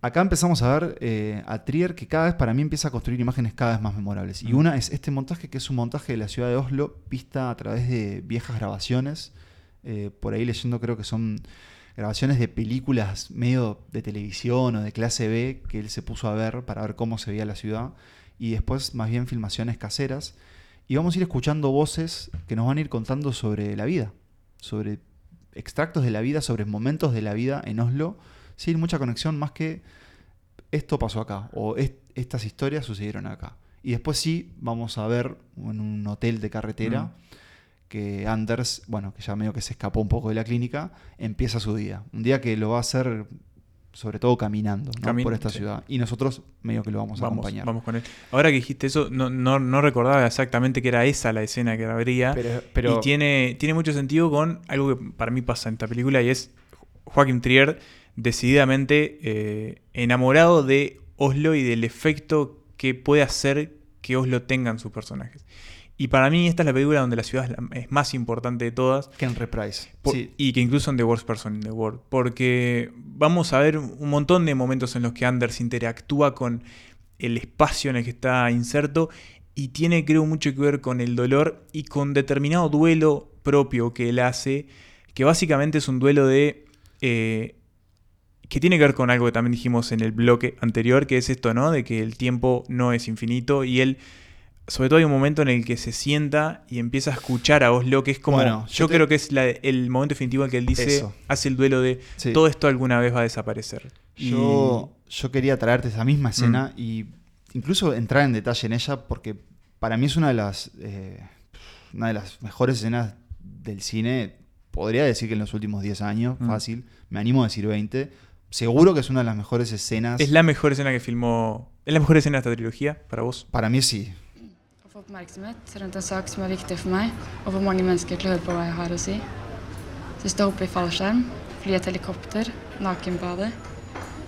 S10: Acá empezamos a ver eh, a Trier que cada vez para mí empieza a construir imágenes cada vez más memorables. Y una es este montaje que es un montaje de la ciudad de Oslo vista a través de viejas grabaciones. Por ahí leyendo creo que son grabaciones de películas medio de televisión o de clase B que él se puso a ver para ver cómo se veía la ciudad. Y después más bien filmaciones caseras. Y vamos a ir escuchando voces que nos van a ir contando sobre la vida, sobre extractos de la vida, sobre momentos de la vida en Oslo, sin mucha conexión más que esto pasó acá o est- estas historias sucedieron acá. Y después sí vamos a ver en un hotel de carretera
S9: Mm.
S10: Que Anders, bueno, que ya medio que se escapó un poco de la clínica, empieza su día. Un día que lo va a hacer sobre todo caminando ¿no?
S9: Camin-
S10: por esta
S9: sí.
S10: ciudad. Y nosotros medio que lo vamos a
S9: Vamos,
S10: acompañar.
S9: vamos con él. Ahora que dijiste eso, no, no, no recordaba exactamente que era esa la escena que habría.
S10: Pero- pero-
S9: y tiene, tiene mucho sentido con algo que para mí pasa en esta película y es Joaquim Trier decididamente eh, enamorado de Oslo y del efecto que puede hacer que Oslo tengan sus personajes. Y para mí esta es la película donde la ciudad es, la- es más importante de todas.
S10: Que en Reprise.
S9: Por-
S10: Sí.
S9: Y que incluso en The Worst Person in the World. Porque vamos a ver un montón de momentos en los que Anders interactúa con el espacio en el que está inserto y tiene creo mucho que ver con el dolor y con determinado duelo propio que él hace, que básicamente es un duelo de... eh, que tiene que ver con algo que también dijimos en el bloque anterior, que es esto, ¿no? De que el tiempo no es infinito y él, sobre todo hay un momento en el que se sienta y empieza a escuchar a Oslo, que es como,
S10: Bueno,
S9: yo
S10: yo te-
S9: creo que es la- el momento definitivo en que él dice,
S10: Eso.
S9: hace el duelo de,
S10: Sí.
S9: todo esto alguna vez va a desaparecer. Y-
S10: Yo, yo quería traerte esa misma escena
S9: Mm.
S10: y incluso entrar en detalle en ella porque para mí es una de las eh, una de las mejores escenas del cine. Podría decir que en los últimos 10 años,
S9: Mm.
S10: fácil. Me animo a decir 20. Seguro que es una de las mejores escenas.
S9: es la mejor escena que filmó, es la mejor escena de esta trilogía para vos.
S10: Para mí sí.
S13: Oppmerksomhet rundt en sak som er viktig for meg, og hvor mange mennesker til å høre på hva jeg har å si. Så jeg står oppe i fallskjerm, fly et helikopter, nakenbade,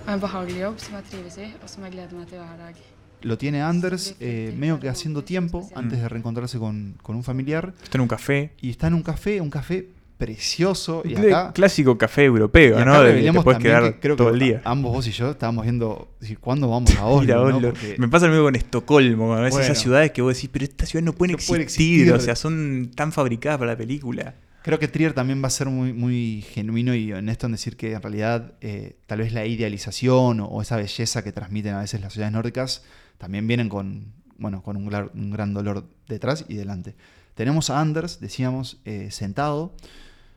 S13: og en behagelig jobb som jeg trives i, og som jeg gleder meg til hver dag.
S10: Lo tiene Anders eh, medio que haciendo tiempo antes de reencontrarse con, con un familiar.
S9: Está en un café.
S10: Y está en un café, un café precioso. Y
S9: De
S10: acá,
S9: clásico café europeo,
S10: y
S9: ¿no?
S10: acá
S9: que te puedes
S10: también
S9: quedar
S10: que creo
S9: todo
S10: que
S9: el día.
S10: Ambos vos y yo estábamos viendo cuándo vamos a [LAUGHS] Oslo. ¿no? Porque-
S9: Me pasa lo mismo con Estocolmo, a veces
S10: Bueno.
S9: esas ciudades que vos decís, pero estas ciudades no pueden,
S10: No
S9: existir,
S10: existir.
S9: o sea, son tan fabricadas para la película.
S10: Creo que Trier también va a ser muy, muy genuino y honesto en decir que en realidad eh, tal vez la idealización o, o esa belleza que transmiten a veces las ciudades nórdicas también vienen con, bueno, con un, gran, un gran dolor detrás y delante. Tenemos a Anders, decíamos, eh, sentado,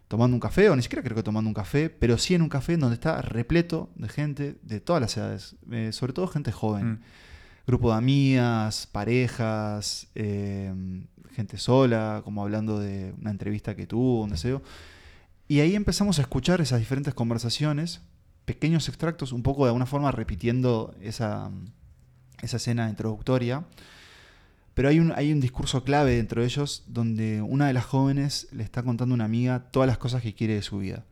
S10: tomando un café, o ni siquiera creo que tomando un café, pero sí en un café donde está repleto de gente de todas las edades, eh, sobre todo gente joven.
S9: Mm.
S10: Grupo de amigas, parejas, eh, gente sola, como hablando de una entrevista que tuvo, un deseo. Y ahí empezamos a escuchar esas diferentes conversaciones, pequeños extractos, un poco de alguna forma repitiendo esa, esa escena introductoria. Pero hay un, hay un discurso clave dentro de ellos donde una de las jóvenes le está contando a una amiga todas las cosas que quiere de su vida.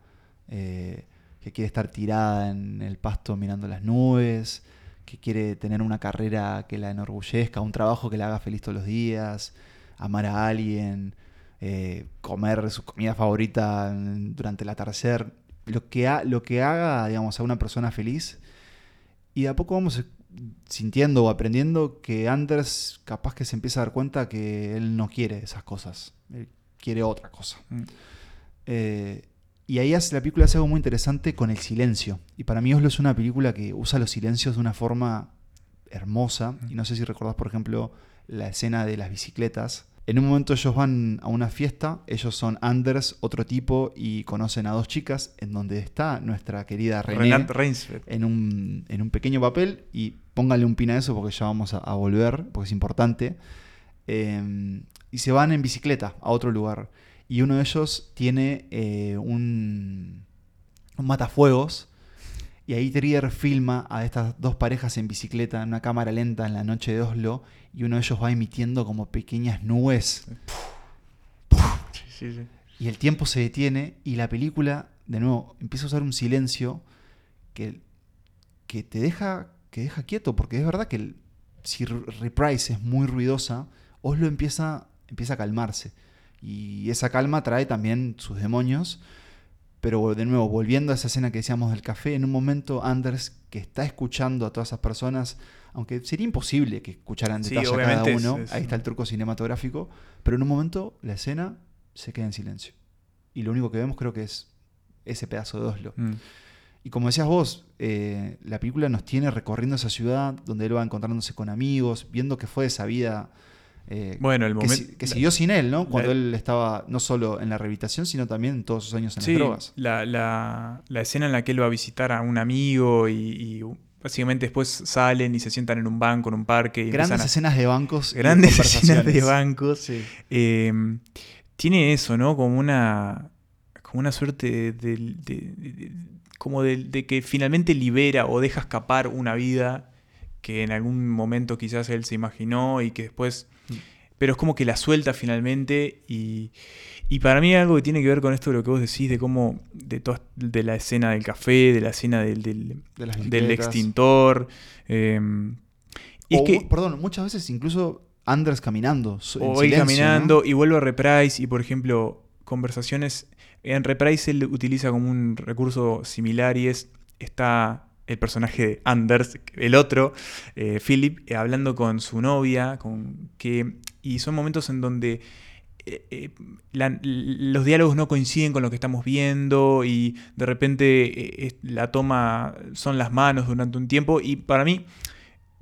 S10: Eh, que quiere estar tirada en el pasto mirando las nubes, que quiere tener una carrera que la enorgullezca, un trabajo que la haga feliz todos los días, amar a alguien, eh, comer su comida favorita durante el atardecer, lo que, lo que haga, digamos, a una persona feliz. Y a poco vamos sintiendo o aprendiendo que Anders capaz que se empieza a dar cuenta que él no quiere esas cosas, él quiere otra cosa.
S9: Mm.
S10: Eh, y ahí hace, la película hace algo muy interesante con el silencio. Y para mí Oslo es una película que usa los silencios de una forma hermosa. Y no sé si recordás, por ejemplo, la escena de las bicicletas. En un momento ellos van a una fiesta, ellos son Anders, otro tipo, y conocen a dos chicas, en donde está nuestra querida René
S9: Renate
S10: en un, en un pequeño papel, y póngale un pin a eso porque ya vamos a, a volver, porque es importante. Eh, y se van en bicicleta a otro lugar. Y uno de ellos tiene eh, un, un matafuegos. Y ahí Trier filma a estas dos parejas en bicicleta en una cámara lenta en la noche de Oslo. Y uno de ellos va emitiendo como pequeñas nubes.
S9: Sí, sí, sí.
S10: Y el tiempo se detiene y la película, de nuevo, empieza a usar un silencio que, que te deja, que deja quieto, porque es verdad que el- si Reprise es muy ruidosa, Oslo empieza, empieza a calmarse. Y esa calma trae también sus demonios. Pero de nuevo, volviendo a esa escena que decíamos del café, en un momento Anders, que está escuchando a todas esas personas, aunque sería imposible que escucharan
S9: Sí,
S10: detalle a cada
S9: es-
S10: uno,
S9: es
S10: ahí está el truco cinematográfico, pero en un momento la escena se queda en silencio. Y lo único que vemos creo que es ese pedazo de Oslo.
S9: Mm.
S10: Y como decías vos, eh, la película nos tiene recorriendo esa ciudad donde él va encontrándose con amigos, viendo que fue esa vida eh,
S9: Bueno, el
S10: que,
S9: momen-
S10: si- que siguió sin él, ¿no? Cuando
S9: la-
S10: él estaba no solo en la rehabilitación, sino también en todos sus años en
S9: Sí,
S10: las drogas.
S9: La, la- la escena en la que él va a visitar a un amigo y, y básicamente después salen y se sientan en un banco, en un parque. Y
S10: Grandes
S9: a-
S10: escenas de bancos.
S9: Grandes [LAUGHS] escenas de bancos.
S10: Sí.
S9: Eh, tiene eso, ¿no? Como una, como una suerte de, de- de- de- como de que finalmente libera o deja escapar una vida que en algún momento quizás él se imaginó y que después... Pero es como que la suelta finalmente y, y para mí algo que tiene que ver con esto de lo que vos decís, de cómo, de, toda- de la escena del café, de la escena del, del,
S10: De
S9: extintor. eh, y es que,
S10: perdón, muchas veces incluso Anders caminando.
S9: o
S10: silencio,
S9: caminando
S10: ¿no?
S9: y vuelvo a Reprise y por ejemplo conversaciones en Reprise él utiliza como un recurso similar y es está el personaje de Anders el otro eh, Philip eh, hablando con su novia con que y son momentos en donde eh, eh, la- los diálogos no coinciden con lo que estamos viendo y de repente eh, la toma son las manos durante un tiempo y para mí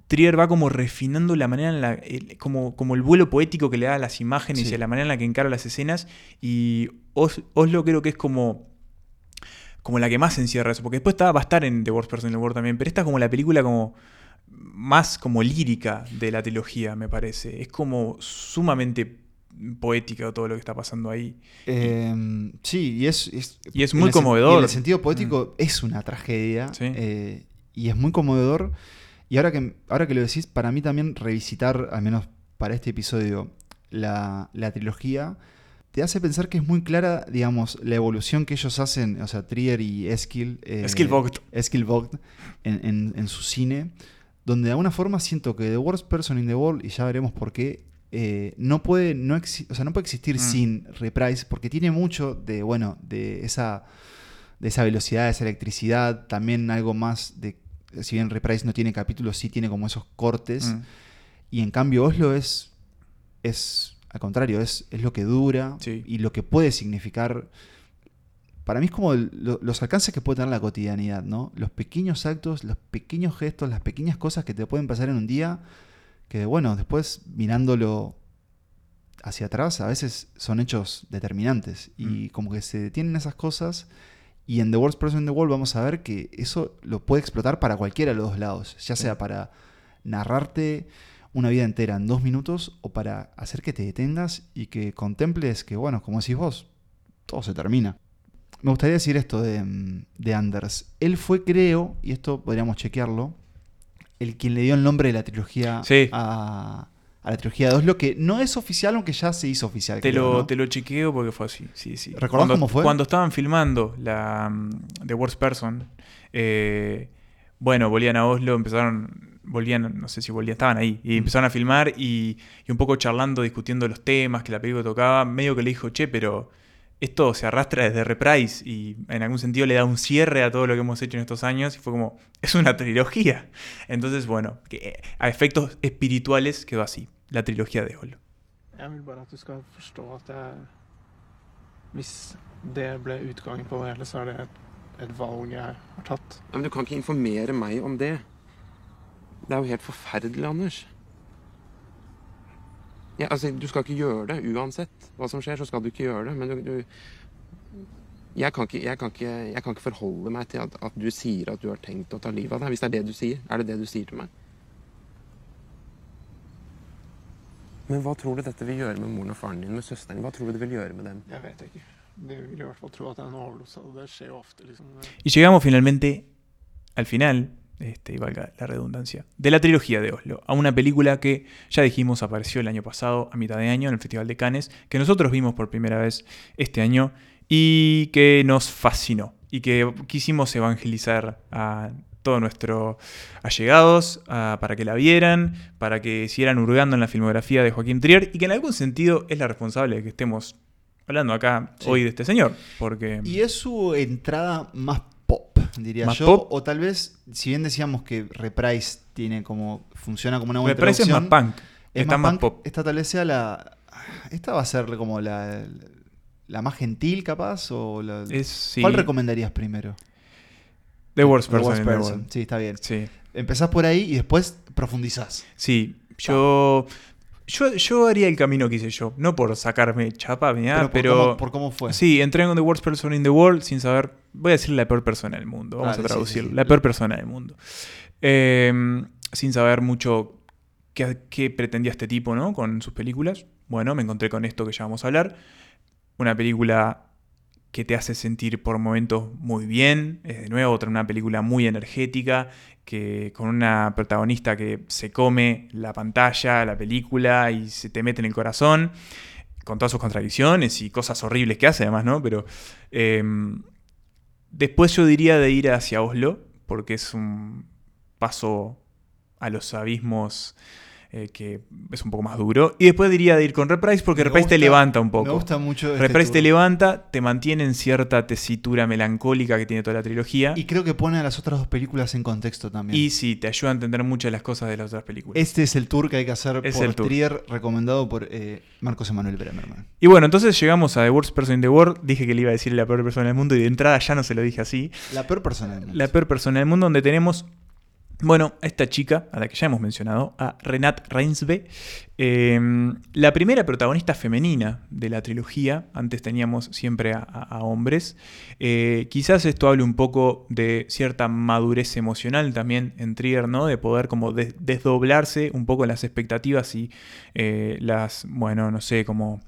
S9: Trier va como refinando la manera en la. el- como, como el vuelo poético que le da a las imágenes
S10: Sí.
S9: y a la manera en la que encara las escenas. Y Os- Oslo creo que es como. Como la que más encierra eso. Porque después está, va a estar en The Worst Person in the World también. Pero esta es como la película como. Más como lírica de la trilogía, me parece. Es como sumamente poética todo lo que está pasando ahí.
S10: Eh, sí, y es, es-
S9: Y es
S10: en
S9: muy conmovedor.
S10: en el sentido poético es una tragedia.
S9: Sí.
S10: eh, y es muy conmovedor. Y ahora que, ahora que lo decís, para mí también revisitar, al menos para este episodio, la, la trilogía, te hace pensar que es muy clara, digamos, la evolución que ellos hacen, o sea, Trier y Eskil. eh,
S9: Eskil Vogt.
S10: Eskil Vogt en, en- en su cine, donde de alguna forma siento que The Worst Person in the World, y ya veremos por qué, eh, no, puede, no, o sea, no puede existir
S9: Mm.
S10: sin Reprise, porque tiene mucho de, bueno, de esa, de esa velocidad, de esa electricidad, también algo más de, si bien Reprise no tiene capítulos, sí tiene como esos cortes,
S9: Mm.
S10: y en cambio Oslo es, es al contrario, es, es lo que dura y lo que puede significar. Para mí es como el- lo- los alcances que puede tener la cotidianidad, ¿no? Los pequeños actos, los pequeños gestos, las pequeñas cosas que te pueden pasar en un día, que bueno, después mirándolo hacia atrás, a veces son hechos determinantes. Y como que se detienen esas cosas. Y en The Worst Person in the World vamos a ver que eso lo puede explotar para cualquiera de los dos lados. Ya sea para narrarte una vida entera en dos minutos o para hacer que te detengas y que contemples que, bueno, como decís vos, todo se termina. Me gustaría decir esto de, mm, de Anders. Él fue, creo, y esto podríamos chequearlo, el quien le dio el nombre de la trilogía
S9: Sí.
S10: a, a la trilogía de Oslo, que no es oficial, aunque ya se hizo oficial.
S9: Te,
S10: creo,
S9: lo,
S10: ¿no?
S9: te lo chequeo porque fue así. Sí, sí.
S10: ¿Recordás
S9: Cuando-
S10: cómo fue?
S9: Cuando estaban filmando la mm, The Worst Person, eh, bueno, volvían a Oslo, empezaron, volvían, no sé si volvían, estaban ahí,
S10: Mm.
S9: y empezaron a filmar y, y un poco charlando, discutiendo los temas que la película tocaba, medio que le dijo, che, pero esto se arrastra desde Reprise y en algún sentido le da un cierre a todo lo que hemos hecho en estos años y fue como, es una trilogía. Entonces, bueno, que, eh, a efectos espirituales quedó así, la trilogía de Oslo.
S14: Jeg vil bare at du skal forstå at jeg Hvis det ble utgangen på det hele, så er det et, et valg jeg har tatt.
S15: Ja, men du kan ikke informere meg om det. Det er jo helt forferdelig, Anders. Ja, altså, du skal ikke gjøre det uansett hva som skjer, så skal du ikke gjøre det. Men du, du jeg, kan ikke, jeg, kan ikke, jeg kan ikke forholde meg til at, at du sier at du har tenkt å ta livet av deg. Hvis det er det du sier, er det det du sier til meg? Men hva tror du dette vil gjøre med moren og faren din, med søsteren? Hva tror du det vil gjøre med dem?
S14: Jeg vet ikke. De vil i hvert fall tro at det er en overdose, og det skjer jo ofte. liksom.
S9: Y llegamos finalmente al final, este, y valga la redundancia, de la trilogía de Oslo, a una película que ya dijimos apareció el año pasado, a mitad de año, en el Festival de Cannes, que nosotros vimos por primera vez este año y que nos fascinó y que quisimos evangelizar a todos nuestros allegados a- para que la vieran, para que siguieran hurgando en la filmografía de Joaquín Trier y que en algún sentido es la responsable de que estemos hablando acá
S10: Sí.
S9: hoy de este señor, porque...
S10: Y es su entrada más diría
S9: ¿Más
S10: yo.
S9: pop?
S10: O tal vez, si bien decíamos que Reprise tiene como. funciona como una buena
S9: Reprise es más punk,
S10: es
S9: está más
S10: punk,
S9: pop.
S10: Esta tal vez sea la. Esta va a ser como la. La más gentil, capaz. O la-
S9: Es- sí.
S10: ¿Cuál recomendarías primero?
S9: The Worst Person the
S10: Person.
S9: World.
S10: Sí, está bien.
S9: Sí.
S10: Empezás por ahí y después profundizás.
S9: Sí, yo, yo, yo haría el camino que hice yo. No por sacarme chapa, ni nada,
S10: Pero por
S9: pero.
S10: cómo- por cómo fue.
S9: Sí, entré en The Worst Person in the World sin saber. Voy a decir la peor persona del mundo. Vamos
S10: Dale,
S9: a
S10: sí,
S9: traducirlo.
S10: sí, sí.
S9: La peor persona del mundo. Eh, sin saber mucho qué, qué pretendía este tipo, ¿no? Con sus películas. Bueno, me encontré con esto que ya vamos a hablar. Una película que te hace sentir por momentos muy bien. Es de nuevo otra una película muy energética, que con una protagonista que se come la pantalla, la película y se te mete en el corazón, con todas sus contradicciones y cosas horribles que hace además, ¿no? Pero eh, después yo diría de ir hacia Oslo, porque es un paso a los abismos eh, que es un poco más duro. Y después diría de ir con Reprise porque
S10: Me
S9: Reprise te levanta un poco.
S10: me gusta mucho este
S9: Reprise te levanta, te mantiene en cierta tesitura melancólica que tiene toda la trilogía.
S10: Y creo que pone a las otras dos películas en contexto también.
S9: Y sí, te ayuda a entender muchas de las cosas de las otras películas.
S10: Este es el tour que hay que hacer
S9: Es
S10: por
S9: el tour.
S10: Trier, recomendado por eh, Marcos Emanuel Bremerman.
S9: Y bueno, entonces llegamos a The Worst Person in the World. Dije que le iba a decir la peor persona del mundo y de entrada ya no se lo dije así.
S10: La peor persona del mundo.
S9: La peor persona del mundo, donde tenemos, bueno, esta chica, a la que ya hemos mencionado, a Renat Reinsbe, eh, la primera protagonista femenina de la trilogía. Antes teníamos siempre a, hombres. Eh, quizás esto hable un poco de cierta madurez emocional también en Trier, ¿no? De poder como des- desdoblarse un poco las expectativas y eh, las, bueno, no sé, como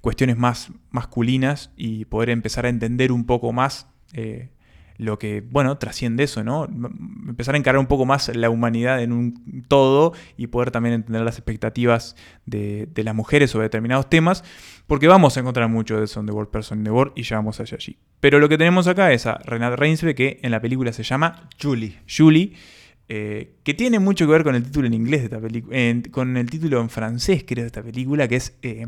S9: cuestiones más masculinas y poder empezar a entender un poco más eh, lo que, bueno, trasciende eso, ¿no? Empezar a encarar un poco más la humanidad en un todo y poder también entender las expectativas de, de las mujeres sobre determinados temas, porque vamos a encontrar mucho de eso en The World Person in the World y ya vamos allá allí. Pero lo que tenemos acá es a Renate Reinsve, que en la película se llama
S10: Julie.
S9: Julie, eh, que tiene mucho que ver con el título en inglés de esta película, con el título en francés, creo, de esta película, que es eh,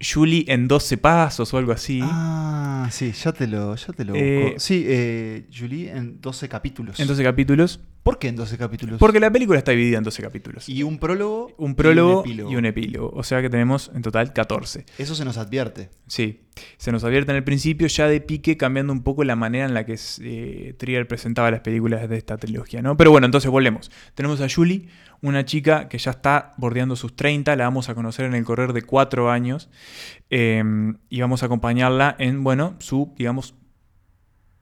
S9: Julie en 12 pasos o algo así.
S10: Ah, sí, ya te lo, ya te lo busco. Sí, eh, Julie en 12 capítulos.
S9: En 12 capítulos.
S10: ¿Por qué en 12 capítulos?
S9: Porque la película está dividida en 12 capítulos.
S10: Y un prólogo.
S9: Un prólogo
S10: y un epílogo.
S9: y un epílogo. O sea que tenemos en total 14.
S10: Eso se nos advierte.
S9: Sí, se nos advierte en el principio ya de pique cambiando un poco la manera en la que eh, Trier presentaba las películas de esta trilogía, ¿no? Pero bueno, entonces volvemos. Tenemos a Julie, una chica que ya está bordeando sus 30, la vamos a conocer en el correr de 4 años eh, y vamos a acompañarla en, bueno, su, digamos,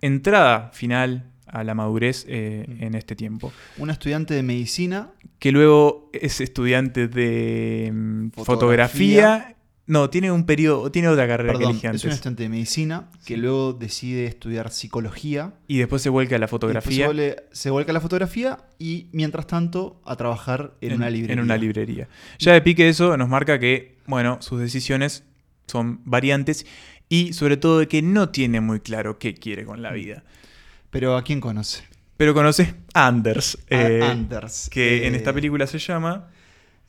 S9: entrada final a la madurez eh, en este tiempo.
S10: Una estudiante de medicina.
S9: Que luego es estudiante de mm, fotografía.
S10: Fotografía.
S9: No, tiene un periodo, tiene otra carrera que elige
S10: es
S9: antes.
S10: un estudiante de medicina que luego decide estudiar psicología.
S9: Y después se vuelca a la fotografía.
S10: Se, vuelve- se vuelca a la fotografía y mientras tanto a trabajar en, una librería.
S9: En una librería. Ya de pique eso nos marca que, bueno, sus decisiones son variantes y sobre todo de que no tiene muy claro qué quiere con la vida.
S10: Pero ¿a quién conoce?
S9: Pero conoce a Anders.
S10: A
S9: eh,
S10: Anders,
S9: Que en
S10: eh,
S9: esta película se llama...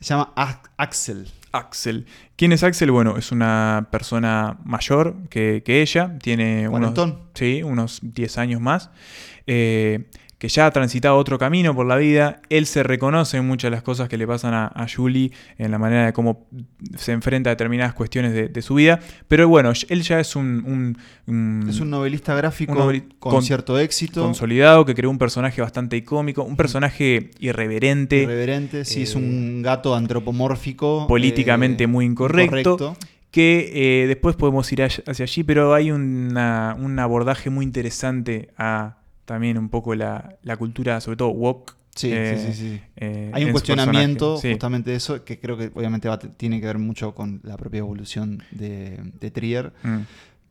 S10: Se llama Axel.
S9: Axel. ¿Quién es Axel? Bueno, es una persona mayor que, que ella. Tiene unos, sí, unos 10 años más. eh, que ya ha transitado otro camino por la vida. Él se reconoce en muchas de las cosas que le pasan a, a Julie, en la manera de cómo se enfrenta a determinadas cuestiones de, de su vida. Pero bueno, él ya es un... un- un-
S10: Es un novelista gráfico
S9: un noveli-
S10: con, cierto éxito.
S9: Consolidado, que creó un personaje bastante cómico, un personaje irreverente.
S10: Irreverente, sí, es
S9: eh,
S10: un gato antropomórfico.
S9: políticamente
S10: eh,
S9: muy incorrecto,
S10: incorrecto.
S9: que eh, después podemos ir hacia hacia allí, pero hay una- un abordaje muy interesante a también un poco la, la cultura, sobre todo woke.
S10: Sí,
S9: eh,
S10: sí, sí, sí.
S9: eh,
S10: Hay un cuestionamiento.
S9: Sí.
S10: justamente de eso, que creo que obviamente va- tiene que ver mucho con la propia evolución de, de Trier.
S9: Mm.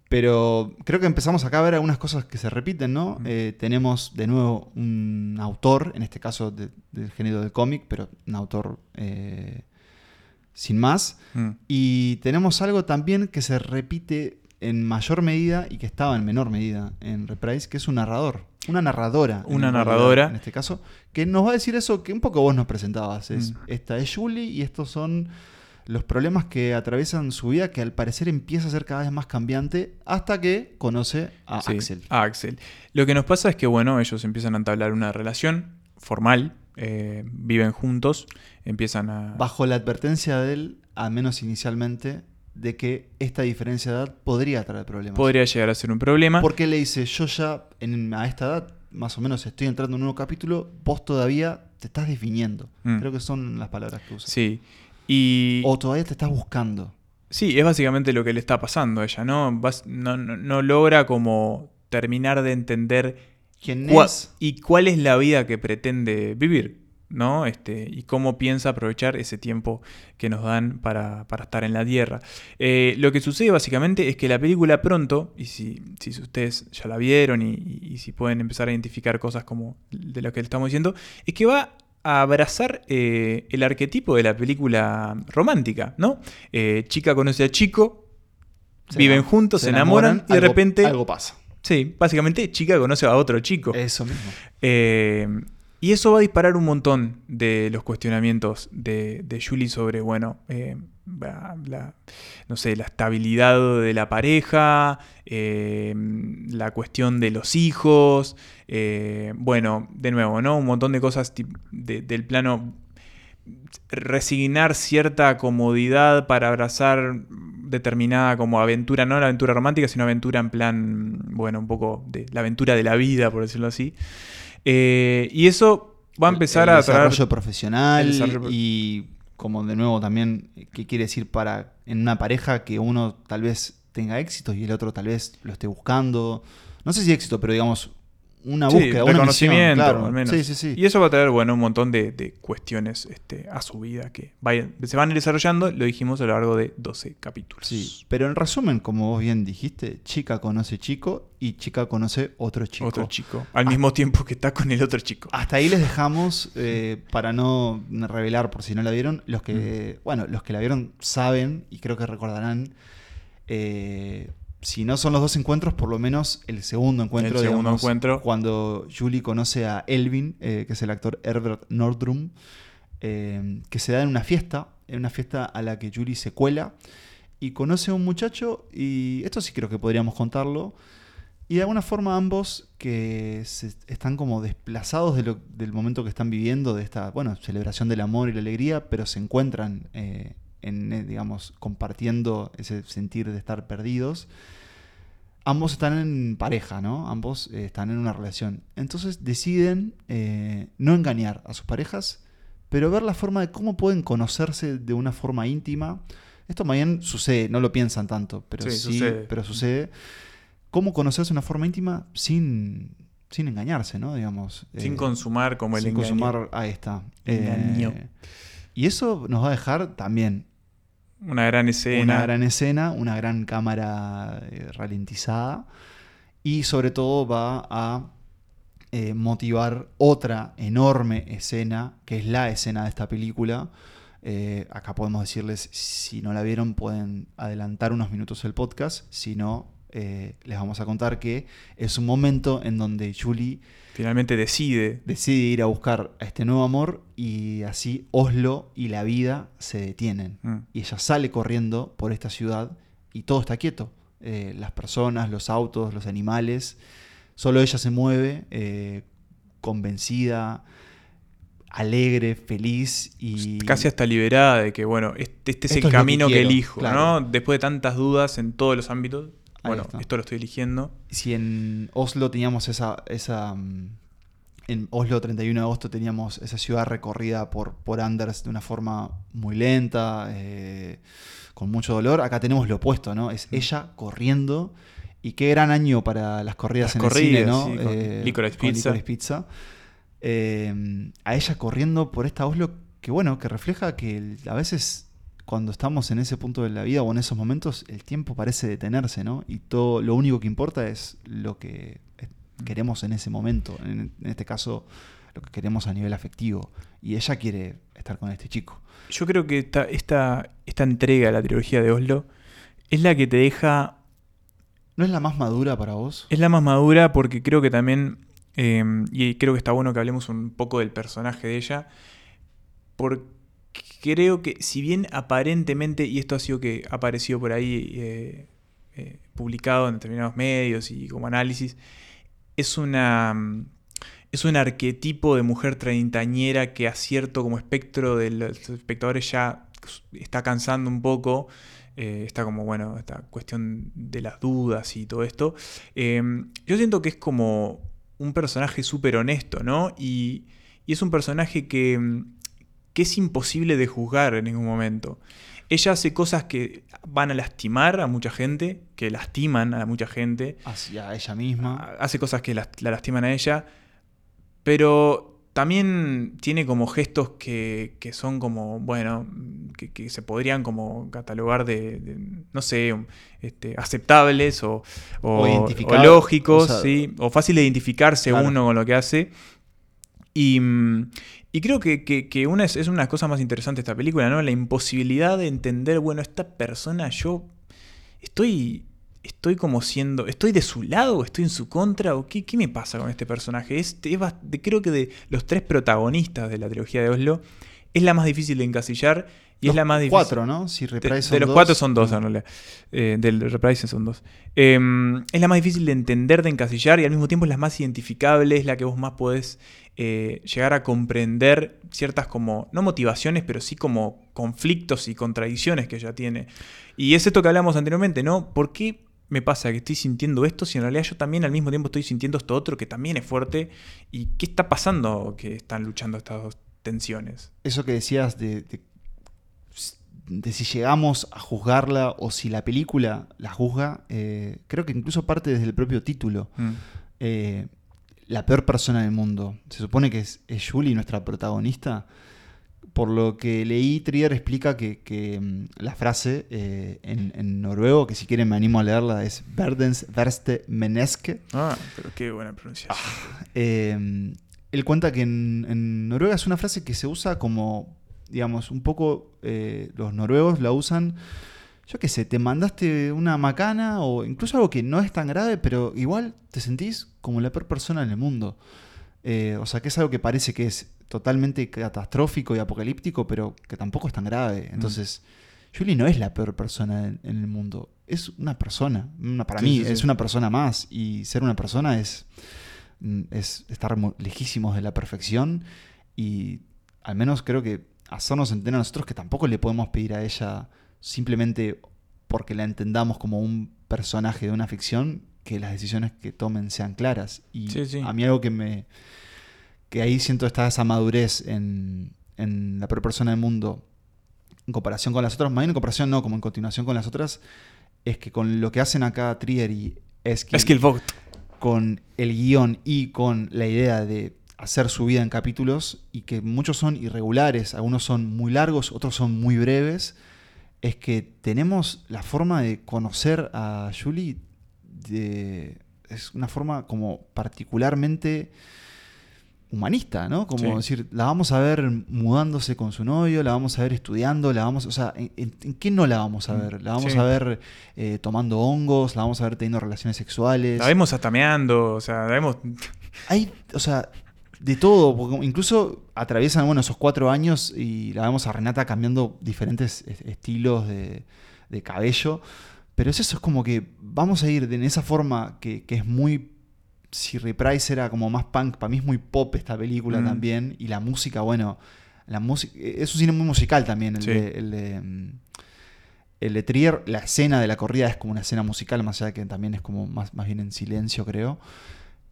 S10: Pero creo que empezamos acá a ver algunas cosas que se repiten, ¿no?
S9: Mm.
S10: Eh, tenemos de nuevo un autor, en este caso de- del género del cómic, pero un autor sin más.
S9: Mm.
S10: Y tenemos algo también que se repite en mayor medida y que estaba en menor medida en Reprise, que es un narrador. Una narradora. en
S9: Una
S10: realidad,
S9: narradora.
S10: En este caso, que nos va a decir eso que un poco vos nos presentabas. Es,
S9: Mm.
S10: Esta es Julie y estos son los problemas que atraviesan su vida, que al parecer empieza a ser cada vez más cambiante hasta que conoce a
S9: Sí,
S10: Axel.
S9: a Axel. Lo que nos pasa es que, bueno, ellos empiezan a entablar una relación formal, eh, viven juntos, empiezan a...
S10: Bajo la advertencia de él, al menos inicialmente, de que esta diferencia de edad podría traer problemas.
S9: Podría llegar a ser un problema.
S10: Porque le dice, yo ya en- a esta edad, más o menos estoy entrando en un nuevo capítulo, vos todavía te estás definiendo.
S9: Mm.
S10: Creo que son las palabras que usa.
S9: Sí. Y...
S10: O todavía te estás buscando.
S9: Sí, es básicamente lo que le está pasando a ella, ¿no? No, no- no logra como terminar de entender
S10: ¿Quién es?
S9: y cuál es la vida que pretende vivir, ¿no? Este, y cómo piensa aprovechar ese tiempo que nos dan para, para estar en la Tierra. Eh, lo que sucede básicamente es que la película pronto, y si, si ustedes ya la vieron y, y- y si pueden empezar a identificar cosas como de lo que le estamos diciendo, es que va a abrazar eh, el arquetipo de la película romántica, ¿no? Eh, chica conoce a chico,
S10: Se
S9: viven juntos,
S10: se
S9: se enamoran,
S10: enamoran,
S9: y de
S10: algo-
S9: repente...
S10: algo pasa.
S9: Sí, básicamente chica conoce a otro chico.
S10: Eso mismo.
S9: Eh, y eso va a disparar un montón de los cuestionamientos de, Julie sobre, bueno, eh, la, no sé, la estabilidad de la pareja, eh, la cuestión de los hijos, eh, bueno, de nuevo, ¿no? Un montón de cosas del plano resignar cierta comodidad para abrazar determinada como aventura, no la aventura romántica, sino aventura en plan, bueno, un poco de la aventura de la vida, por decirlo así. Eh, y eso va a empezar
S10: el
S9: a traer...
S10: desarrollo profesional
S9: desarrollo-
S10: y como de nuevo también qué quiere decir para en una pareja que uno tal vez tenga éxito y el otro tal vez lo esté buscando no sé si éxito pero digamos una
S9: Sí,
S10: búsqueda, una misión,
S9: reconocimiento,
S10: claro.
S9: al menos.
S10: Sí, sí, sí.
S9: Y eso va a traer, bueno, un montón de, de cuestiones este, a su vida que vayan- se van a ir desarrollando, lo dijimos a lo largo de 12 capítulos.
S10: Sí, pero en resumen, como vos bien dijiste, chica conoce chico y chica conoce otro chico.
S9: Otro chico. Al mismo tiempo que está con el otro chico.
S10: Hasta ahí les dejamos, eh, para no revelar por si no la vieron, los
S9: Mm.
S10: que, bueno, los que la vieron saben y creo que recordarán, eh, si no son los dos encuentros, por lo menos el segundo encuentro.
S9: El segundo
S10: digamos,
S9: encuentro.
S10: Cuando Julie conoce a Elvin, eh, que es el actor Herbert Nordrum, eh, que se da en una fiesta, en una fiesta a la que Julie se cuela y conoce a un muchacho, y esto sí creo que podríamos contarlo, y de alguna forma ambos que se están como desplazados de lo- del momento que están viviendo, de esta, bueno, celebración del amor y la alegría, pero se encuentran eh, en, eh, digamos, compartiendo ese sentir de estar perdidos. Ambos están en pareja, ¿no? Ambos eh, están en una relación. Entonces deciden eh, no engañar a sus parejas, pero ver la forma de cómo pueden conocerse de una forma íntima. Esto bien sucede, no lo piensan tanto, pero
S9: Sí,
S10: sí,
S9: sucede.
S10: pero sucede. Cómo conocerse de una forma íntima sin, sin engañarse, ¿no? Digamos.
S9: Sin
S10: eh,
S9: consumar como el
S10: sin
S9: engaño.
S10: consumar, ahí está.
S9: Engaño.
S10: Y eso nos va a dejar también
S9: Una gran escena.
S10: una gran escena, una gran cámara eh, ralentizada y sobre todo va a eh, motivar otra enorme escena, que es la escena de esta película. Eh, acá podemos decirles, si no la vieron, pueden adelantar unos minutos el podcast, si no, les vamos a contar que es un momento en donde Julie
S9: Finalmente decide.
S10: decide ir a buscar a este nuevo amor y así Oslo y la vida se detienen.
S9: Mm.
S10: Y ella sale corriendo por esta ciudad y todo está quieto. Eh, las personas, los autos, los animales. Solo ella se mueve eh, convencida, alegre, feliz y...
S9: Casi hasta liberada de que, bueno, este, este es
S10: Esto
S9: el
S10: es lo que
S9: camino que, elijo,
S10: claro.
S9: ¿no? Después de tantas dudas en todos los ámbitos, bueno, esto lo estoy eligiendo.
S10: si en Oslo teníamos esa, esa mm, en Oslo 31 de agosto teníamos esa ciudad recorrida por, por Anders de una forma muy lenta, eh, con mucho dolor, acá tenemos lo opuesto, ¿no? Es ella corriendo y qué gran año para las corridas
S9: Las
S10: en el cine,
S9: corridas,
S10: ¿no?
S9: sí, con
S10: Eh,
S9: Licorice
S10: con
S9: Pizza.
S10: Pizza. Eh, a ella corriendo por esta Oslo que bueno, que refleja que a veces cuando estamos en ese punto de la vida o en esos momentos, el tiempo parece detenerse, ¿no? Y todo lo único que importa es lo que eh, queremos en ese momento. En, en este caso, lo que queremos a nivel afectivo. Y ella quiere estar con este chico.
S9: Yo creo que esta, esta, esta entrega de la trilogía de Oslo es la que te deja
S10: ¿No es la más madura para vos?
S9: Es la más madura porque creo que también, eh, y creo que está bueno que hablemos un poco del personaje de ella, porque creo que si bien aparentemente, y esto ha sido que ha aparecido por ahí eh, eh, publicado en determinados medios y como análisis, es una... mm, Es un arquetipo de mujer treintañera que a cierto como espectro de los espectadores ya está cansando un poco. Eh, está como, bueno, esta cuestión de las dudas y todo esto. Eh, yo siento que es como un personaje súper honesto, ¿no? Y, y es un personaje que, mm, que es imposible de juzgar en ningún momento. Ella hace cosas que van a lastimar a mucha gente, que lastiman a mucha gente.
S10: Hacia ella misma.
S9: Hace cosas que la, la lastiman a ella. Pero también tiene como gestos que, que son como, bueno, que, que se podrían como catalogar de, de, no sé, este, aceptables o, o,
S10: O
S9: lógicos,
S10: o sea,
S9: ¿sí? o fácil de identificarse
S10: Claro.
S9: uno con lo que hace. Y, mm, y creo que, que- una es, es una cosa más interesante de esta película, ¿no? La imposibilidad de entender, bueno, esta persona, yo estoy, estoy como siendo, estoy de su lado, estoy en su contra, o qué, qué me pasa con este personaje. Este, es de- creo que de los tres protagonistas de la trilogía de Oslo, es la más difícil de encasillar y
S10: Los
S9: es la más difícil.
S10: cuatro, ¿no? Si
S9: de,
S10: Reprise
S9: de
S10: son
S9: los
S10: dos.
S9: cuatro son dos, en realidad. Eh, del Reprise son dos. Eh, es la más difícil de entender, de encasillar y al mismo tiempo es la más identificable, es la que vos más podés eh, llegar a comprender ciertas como, no motivaciones, pero sí como conflictos y contradicciones que ella tiene. Y es esto que hablamos anteriormente, ¿no? ¿Por qué me pasa que estoy sintiendo esto si en realidad yo también al mismo tiempo estoy sintiendo esto otro que también es fuerte? ¿Y qué está pasando que están luchando estas dos tensiones?
S10: Eso que decías de, de, de si llegamos a juzgarla o si la película la juzga, eh, creo que incluso parte desde el propio título.
S9: Mm.
S10: Eh, la peor persona del mundo. Se supone que es, es Julie nuestra protagonista. Por lo que leí, Trier explica que, que, mm, la frase eh, en, en noruego, que si quieren me animo a leerla, es Verdens verste meneske.
S9: Ah, pero qué buena pronunciación.
S10: Eh, él cuenta que en, en Noruega es una frase que se usa como, digamos, un poco eh, los noruegos la usan, yo qué sé, te mandaste una macana o incluso algo que no es tan grave, pero igual te sentís como la peor persona en el mundo. Eh, o sea, que es algo que parece que es totalmente catastrófico y apocalíptico, pero que tampoco es tan grave. Entonces, Julie no es la peor persona en, en el mundo. Es una persona. Una, para
S9: Sí,
S10: mí,
S9: sí, sí.
S10: es una persona más. Y ser una persona es, mm, es estar mo- lejísimos de la perfección. Y al menos creo que hacernos entender a nosotros que tampoco le podemos pedir a ella simplemente porque la entendamos como un personaje de una ficción, que las decisiones que tomen sean claras. Y
S9: Sí, sí.
S10: a mí algo que me. que ahí siento está esa madurez en, en la peor persona del mundo en comparación con las otras, más bien en comparación no, como en continuación con las otras, es que con lo que hacen acá Trier y Eskil,
S9: Eskil Vogt.
S10: con el guion y con la idea de hacer su vida en capítulos y que muchos son irregulares, algunos son muy largos, otros son muy breves, es que tenemos la forma de conocer a Julie de, es una forma como particularmente humanista, ¿no? Como
S9: Sí.
S10: decir, la vamos a ver mudándose con su novio, la vamos a ver estudiando, la vamos, o sea, ¿en, en- qué no la vamos a
S9: Mm,
S10: ver? La vamos
S9: sí.
S10: a ver eh, tomando hongos, la vamos a ver teniendo relaciones sexuales.
S9: La vemos atameando, o sea, la vemos.
S10: Hay, o sea, de todo, porque incluso atraviesan, bueno, esos cuatro años y la vemos a Renata cambiando diferentes es- estilos de, de cabello. Pero es eso, es como que vamos a ir de- en esa forma que, que es muy. Si Reprise era como más punk, para mí es muy pop esta película
S9: Mm.
S10: también. Y la música, bueno, la música. Es un cine muy musical también, el
S9: Sí.
S10: de. El de mm, el de Trier, la escena de la corrida es como una escena musical, más allá de que también es como más, más bien en silencio, creo.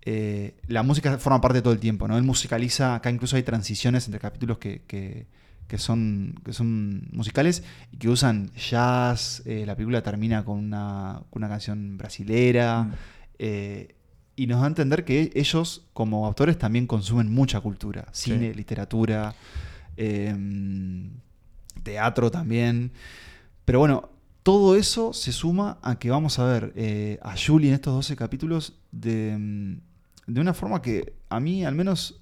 S10: Eh, la música forma parte de todo el tiempo, ¿no? Él musicaliza, acá incluso hay transiciones entre capítulos que, que- que son, que son musicales y que usan jazz, eh, la película termina con una, con una canción brasilera, eh, y nos da a entender que ellos como autores también consumen mucha cultura, cine,
S9: Sí.
S10: literatura, em, teatro también. Pero bueno, todo eso se suma a que vamos a ver eh, a Julie en estos 12 capítulos de, mm, de una forma que a mí al menos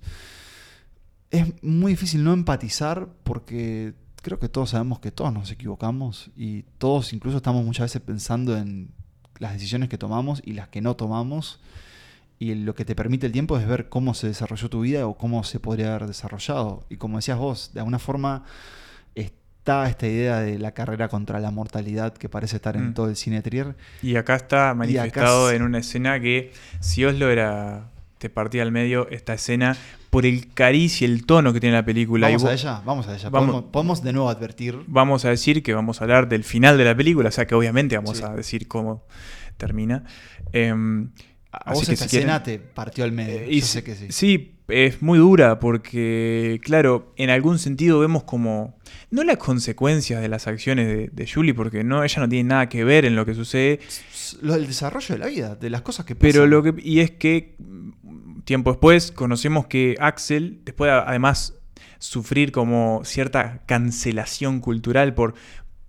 S10: es muy difícil no empatizar porque creo que todos sabemos que todos nos equivocamos y todos incluso estamos muchas veces pensando en las decisiones que tomamos y las que no tomamos. Y lo que te permite el tiempo es ver cómo se desarrolló tu vida o cómo se podría haber desarrollado. Y como decías vos, de alguna forma está esta idea de la carrera contra la mortalidad que parece estar en
S9: Mm.
S10: todo el cine Trier.
S9: Y acá está
S10: acá
S9: manifestado
S10: es-
S9: en una escena que, si Oslo era. te partía al medio esta escena por el cariz y el tono que tiene la película.
S10: Vamos a ella, vamos a ella.
S9: Vamos-
S10: Podemos, podemos de nuevo advertir.
S9: Vamos a decir que vamos a hablar del final de la película, o sea que obviamente vamos
S10: Sí.
S9: a decir cómo termina. Em,
S10: A vos esta escena te partió al medio,
S9: Eh,
S10: yo
S9: y
S10: sé que sí.
S9: Sí, es muy dura porque, claro, en algún sentido vemos como, no las consecuencias de las acciones de, de Julie, porque no, ella no tiene nada que ver en lo que sucede,
S10: Lo del desarrollo de la vida, de las cosas que pasan.
S9: pero lo que, y es que mm, tiempo después conocemos que Axel, después de, además sufrir como cierta cancelación cultural por,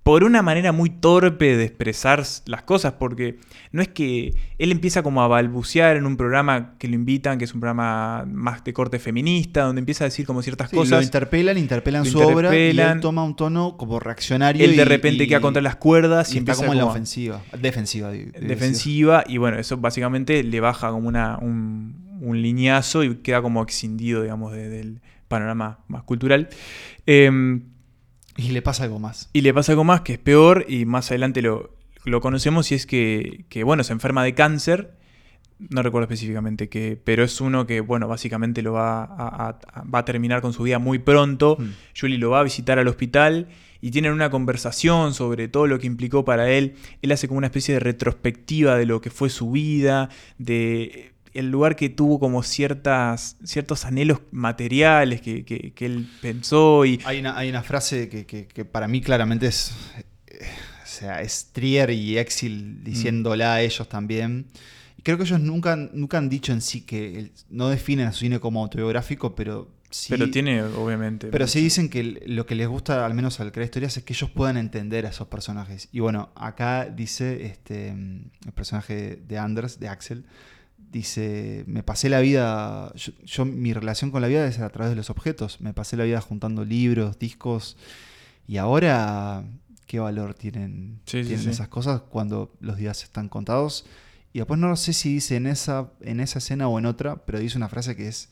S9: por una manera muy torpe de expresar las cosas, porque no es que él empieza como a balbucear en un programa que lo invitan, que es un programa más de corte feminista, donde empieza a decir como ciertas
S10: Sí,
S9: cosas.
S10: Lo interpelan, interpelan
S9: Lo
S10: su obra y él toma un tono como reaccionario.
S9: Él de repente
S10: y-
S9: queda contra las cuerdas y,
S10: y está
S9: empieza
S10: como en la
S9: como
S10: ofensiva. Defensiva.
S9: defensiva y bueno, eso básicamente le baja como una, un, un lineazo y queda como excindido, digamos, de- del panorama más cultural. Em,
S10: Y le pasa algo más.
S9: y le pasa algo más que es peor y más adelante lo, lo conocemos y es que, que, bueno, se enferma de cáncer. No recuerdo específicamente qué, pero es uno que, bueno, básicamente lo va a, a- a- va a terminar con su vida muy pronto.
S10: Mm.
S9: Julie lo va a visitar al hospital y tienen una conversación sobre todo lo que implicó para él. Él hace como una especie de retrospectiva de lo que fue su vida, de el lugar que tuvo como ciertas, ciertos anhelos materiales que, que- que él pensó y
S10: Hay una, hay una frase que, que- para mí claramente es. eh, O sea, es Trier y Exil diciéndola a ellos también. creo que ellos nunca, nunca han dicho en sí que el- no definen a su cine como autobiográfico, pero sí.
S9: Pero tiene, obviamente.
S10: Pero sí dicen que lo que les gusta, al menos al crear historias, es que ellos puedan entender a esos personajes. Y bueno, acá dice este mm, el personaje de Anders, de Axel, dice, me pasé la vida, yo, yo- mi relación con la vida es a través de los objetos, me pasé la vida juntando libros, discos, y ahora, ¿qué valor tienen,
S9: Sí, sí,
S10: tienen
S9: sí.
S10: esas cosas cuando los días están contados? Y después no sé si dice en esa, en esa escena o en otra, pero dice una frase que es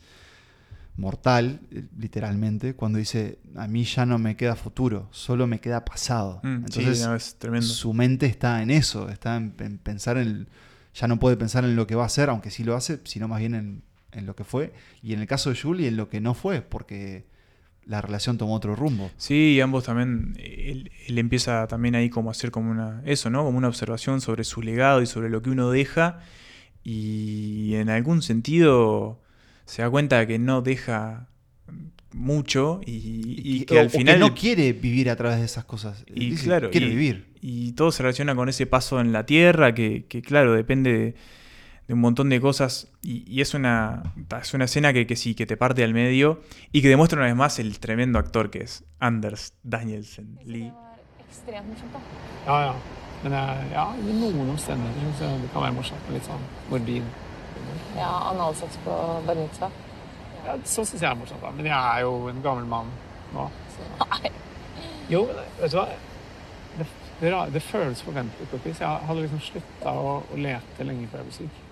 S10: mortal, eh, literalmente, cuando dice, a mí ya no me queda futuro, solo me queda pasado.
S9: Mm,
S10: Entonces,
S9: no, es tremendo.
S10: su mente está en eso, está en, en pensar en, el- ya no puede pensar en lo que va a hacer, aunque sí lo hace, sino más bien en, en lo que fue. Y en el caso de Julie, en lo que no fue, porque la relación tomó otro rumbo.
S9: Sí, y ambos también, él, él empieza también ahí como a hacer como una, eso, ¿no? Como una observación sobre su legado y sobre lo que uno deja. Y en algún sentido se da cuenta de que no deja mucho y, y que
S10: o-
S9: al
S10: o que
S9: final...
S10: no quiere vivir a través de esas cosas.
S9: Y
S10: Dice,
S9: claro,
S10: quiere
S9: y,
S10: vivir.
S9: Y todo se relaciona con ese paso en la tierra, que, que, claro, depende de, de un montón de cosas. Y, y es, una, es una escena que, que sí, que te parte al medio y que demuestra una vez más el tremendo actor que es Anders Danielsen Lee. [LAUGHS]
S14: det? Det, føles forventelig på et vis. Jeg hadde liksom slutta å, å lete lenge før jeg ble syk.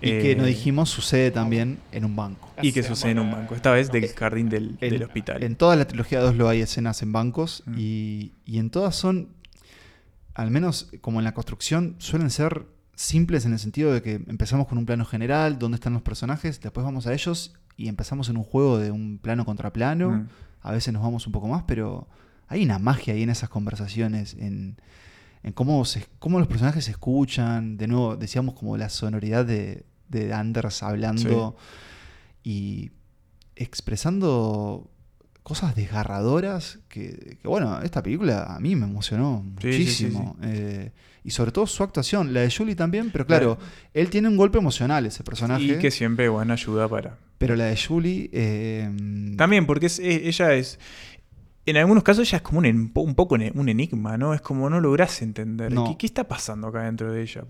S10: Y que
S9: Eh,
S10: nos dijimos sucede también en un banco.
S9: Y que sucede en un banco, esta vez del jardín del, del hospital.
S10: En toda la trilogía 2 lo hay escenas en bancos
S9: Mm.
S10: y, y en todas son, al menos como en la construcción, suelen ser simples en el sentido de que empezamos con un plano general, dónde están los personajes, después vamos a ellos y empezamos en un juego de un plano contra plano,
S9: Mm.
S10: a veces nos vamos un poco más, pero hay una magia ahí en esas conversaciones, en, en cómo, se, cómo los personajes se escuchan, de nuevo decíamos como la sonoridad de, de Anders hablando y expresando cosas desgarradoras que, que, bueno, esta película a mí me emocionó
S9: Sí, sí, sí,
S10: muchísimo. Eh, y sobre todo su actuación, la de Julie también, pero claro, él tiene un golpe emocional, ese personaje.
S9: Y que siempre, bueno, ayuda para...
S10: Pero la de Julie... eh,
S9: También, porque es, ella es... En algunos casos ella es como un, un poco un enigma, ¿no? Es como no lográs entender.
S10: No.
S9: ¿Qué, qué está pasando acá dentro de ella?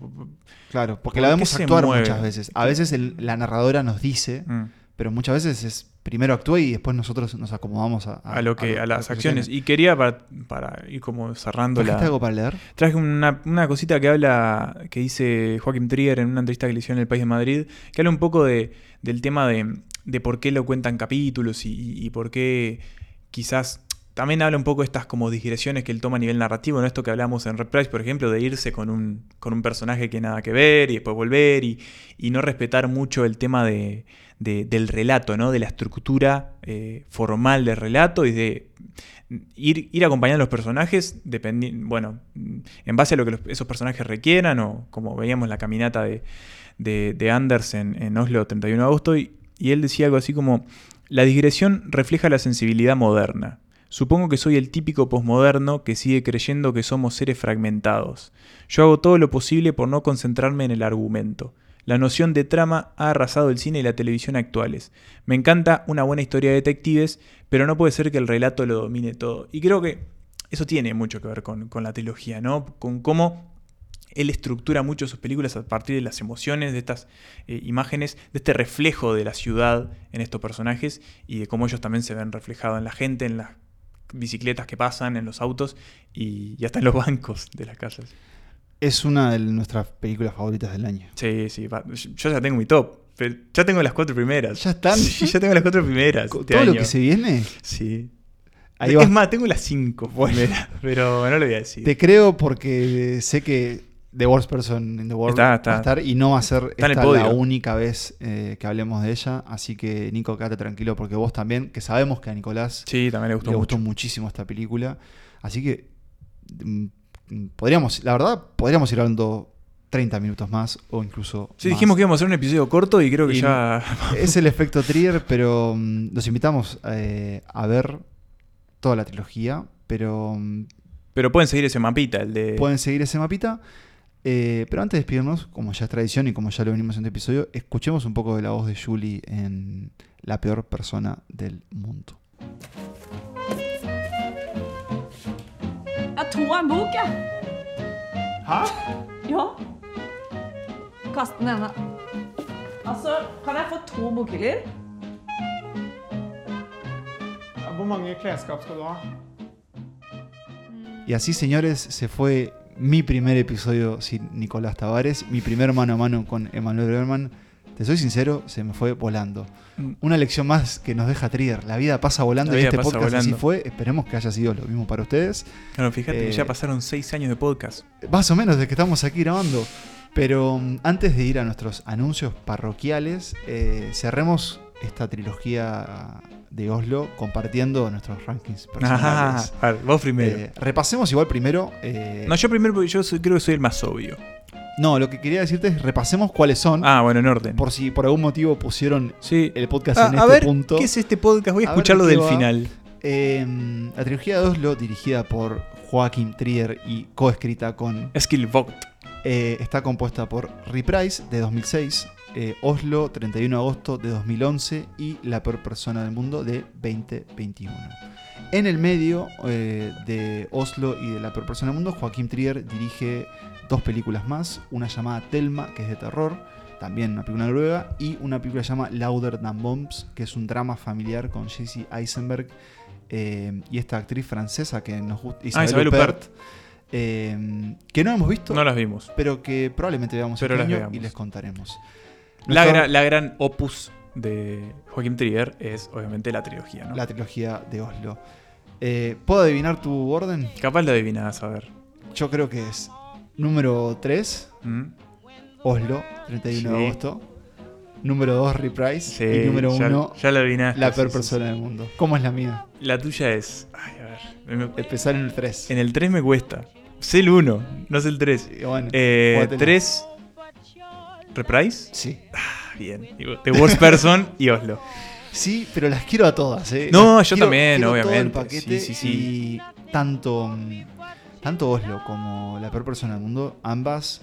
S10: Claro, porque
S9: ¿Por
S10: la vemos actuar muchas veces. A veces el- la narradora nos dice,
S9: Mm.
S10: pero muchas veces es primero actúa y después nosotros nos acomodamos a,
S9: a lo que a, las acciones y quería para, para ir como cerrando la
S10: ¿Trajiste algo para leer?
S9: traje una, una cosita que habla que dice Joaquín Trier en una entrevista que le hicieron en el País de Madrid que habla un poco de, del tema de, de por qué lo cuentan capítulos y, y- y por qué quizás también habla un poco de estas como digresiones que él toma a nivel narrativo, ¿no? Esto que hablamos en Reprise, por ejemplo, de irse con un, con un personaje que nada que ver y después volver y, y no respetar mucho el tema de, de- del relato, ¿no? De la estructura eh, formal del relato y de ir, ir acompañando a los personajes, bueno, en base a lo que esos personajes requieran, o como veíamos la caminata de, de, de Anders en, en Oslo 31 de agosto, y, y él decía algo así como, la digresión refleja la sensibilidad moderna. Supongo que soy el típico posmoderno que sigue creyendo que somos seres fragmentados. Yo hago todo lo posible por no concentrarme en el argumento. La noción de trama ha arrasado el cine y la televisión actuales. Me encanta una buena historia de detectives, pero no puede ser que el relato lo domine todo. Y creo que eso tiene mucho que ver con, con la trilogía, ¿no? Con cómo él estructura mucho sus películas a partir de las emociones, de estas eh, imágenes, de este reflejo de la ciudad en estos personajes y de cómo ellos también se ven reflejados en la gente, en las bicicletas que pasan, en los autos y, y hasta en los [LAUGHS] bancos de las casas.
S10: Es una de nuestras películas favoritas del año.
S9: Sí, sí, yo ya tengo mi top. pero ya tengo las cuatro primeras.
S10: ¿Ya están? [LAUGHS]
S9: Sí, ya tengo las cuatro primeras.
S10: ¿Con
S9: este
S10: todo lo que se viene?
S9: Sí.
S10: Ahí
S9: es
S10: va.
S9: más, tengo las cinco primeras, [LAUGHS] pero no lo voy a decir.
S10: Te creo porque sé que The Worst Person in the World
S9: Está, está.
S10: va a estar y no va a ser esta la única vez eh, que hablemos de ella. Así que, Nico, quédate tranquilo porque vos también, que sabemos que a Nicolás
S9: Sí, también le gustó mucho.
S10: muchísimo esta película. Así que mm, mm, podríamos, la verdad, podríamos ir hablando 30 minutos más o incluso.
S9: Sí,
S10: más.
S9: dijimos que íbamos a hacer un episodio corto y creo que
S10: Y
S9: ya. [LAUGHS]
S10: Es el efecto Trier, pero mm, los invitamos eh, a ver toda la trilogía. Pero
S9: Pero pueden seguir ese mapita, el de.
S10: pueden seguir ese mapita. Eh, pero antes de despedirnos, como ya es tradición y como ya lo venimos en este episodio, escuchemos un poco de la voz de Julie en La peor persona del mundo.
S16: Jeg tror en bok, jeg.
S10: Hæ?
S16: Ja. Kast den ene. Altså, kan jeg få to bokhyller?
S14: Ja, Hvor mange klesskap skal du ha?
S10: Y así, señores, se fue mi primer episodio sin Nicolás Tavares, mi primer mano a mano con Emanuel Berman. Te soy sincero, se me fue volando.
S9: Mm.
S10: Una lección más que nos deja Trier. La vida pasa volando
S9: La
S10: y este
S9: pasa
S10: podcast así
S9: volando.
S10: fue. Esperemos que haya sido lo mismo para ustedes.
S9: Claro, fíjate que
S10: Eh,
S9: ya pasaron seis años de podcast.
S10: Más o menos desde que estamos aquí grabando. Pero mm, antes de ir a nuestros anuncios parroquiales, eh, cerremos esta trilogía de Oslo compartiendo nuestros rankings personales.
S9: Ah, a ver, vos primero.
S10: Eh, repasemos igual primero. eh,
S9: No, yo primero porque yo soy- creo que soy el más obvio.
S10: no, lo que quería decirte es repasemos cuáles son.
S9: Ah, bueno, en orden.
S10: Por si por algún motivo pusieron
S9: Sí.
S10: el podcast
S9: Ah,
S10: en
S9: a
S10: este
S9: ver,
S10: punto.
S9: ¿qué es este podcast? Voy a escucharlo del
S10: va.
S9: final.
S10: Eh, la trilogía de Oslo, dirigida por Joaquim Trier y coescrita con
S9: Skill Vogt.
S10: Eh, está compuesta por Reprise de 2006, eh, Oslo 31 de agosto de 2011 y La peor persona del mundo de 2021. En el medio eh, de Oslo y de La peor persona del mundo, Joaquín Trier dirige dos películas más, una llamada Telma, que es de terror, también una película noruega, y una película llamada Louder Than Bombs, que es un drama familiar con Jesse Eisenberg eh, y esta actriz francesa que nos gusta,
S9: Ah, Isabel Huppert.
S10: eh, que no hemos visto.
S9: No las vimos.
S10: Pero que probablemente veamos
S9: Pero
S10: este
S9: las
S10: año
S9: veamos.
S10: y les contaremos.
S9: La, la gran opus de Joaquín Trier es obviamente la trilogía, ¿no?
S10: la trilogía de Oslo. Eh, ¿Puedo adivinar tu orden?
S9: Capaz lo adivinás, a ver.
S10: Yo creo que es número 3,
S9: ¿Mm?
S10: Oslo, 31 de
S9: Sí.
S10: agosto. Número 2, Reprise.
S9: Sí,
S10: y número
S9: ya-
S10: 1,
S9: ya lo adivinaste,
S10: la peor
S9: sí,
S10: persona del mundo. ¿Cómo es la mía?
S9: La tuya es. Ay, a ver.
S10: Empezar en el 3.
S9: En el 3 me cuesta. Sé el 1, no sé el 3.
S10: bueno,
S9: eh,
S10: jugátela.
S9: 3. ¿Reprise?
S10: Sí.
S9: Ah, bien. The Worst Person y Oslo.
S10: Sí, pero las quiero a todas, ¿eh?
S9: No,
S10: Las
S9: yo
S10: quiero-
S9: también,
S10: quiero todo el
S9: obviamente.
S10: paquete
S9: Sí, sí, sí.
S10: Y tanto, mm, tanto Oslo como la peor persona del mundo, ambas,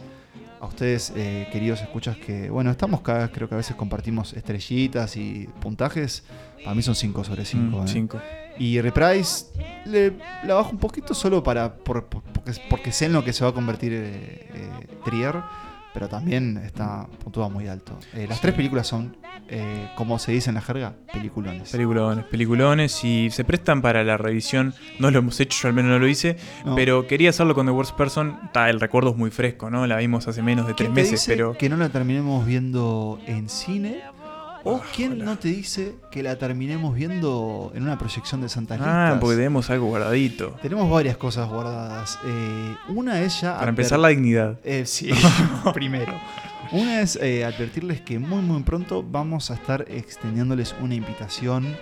S10: a ustedes, eh, queridos escuchas, que, bueno, estamos cada vez, creo que a veces compartimos estrellitas y puntajes. Para mí son 5 sobre 5.
S9: Mm, cinco.
S10: Y Reprise le, la bajo un poquito solo para por- por- porque, porque sé en lo que se va a convertir eh, eh, Trier, pero también está puntuado muy alto. Eh, las tres películas son, eh, como se dice en la jerga, peliculones.
S9: Peliculones, peliculones y se prestan para la revisión. No lo hemos hecho, yo al menos no lo hice,
S10: No.
S9: pero quería hacerlo con The Worst Person. Ta, el recuerdo es muy fresco, ¿no? La vimos hace menos de
S10: ¿Quién
S9: tres meses, pero
S10: que no la terminemos viendo en cine? ¿O quién no te dice que la terminemos viendo en una proyección de Santa
S9: ah,
S10: Listas?
S9: porque tenemos algo guardadito.
S10: Tenemos varias cosas guardadas. Eh, una es ya...
S9: Para empezar la dignidad.
S10: Eh, sí, [LAUGHS] [LAUGHS] primero. Una es eh, advertirles que muy muy pronto vamos a estar extendiéndoles una invitación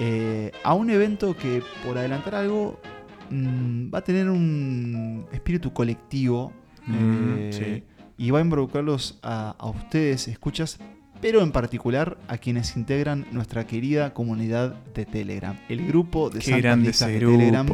S10: eh, a un evento que, por adelantar algo, mm, va a tener un espíritu colectivo
S9: Mm, sí.
S10: y va a involucrarlos a, a ustedes, escuchas, pero en particular a quienes integran nuestra querida comunidad de Telegram, el grupo de
S9: ese
S10: de
S9: grupo.
S10: Telegram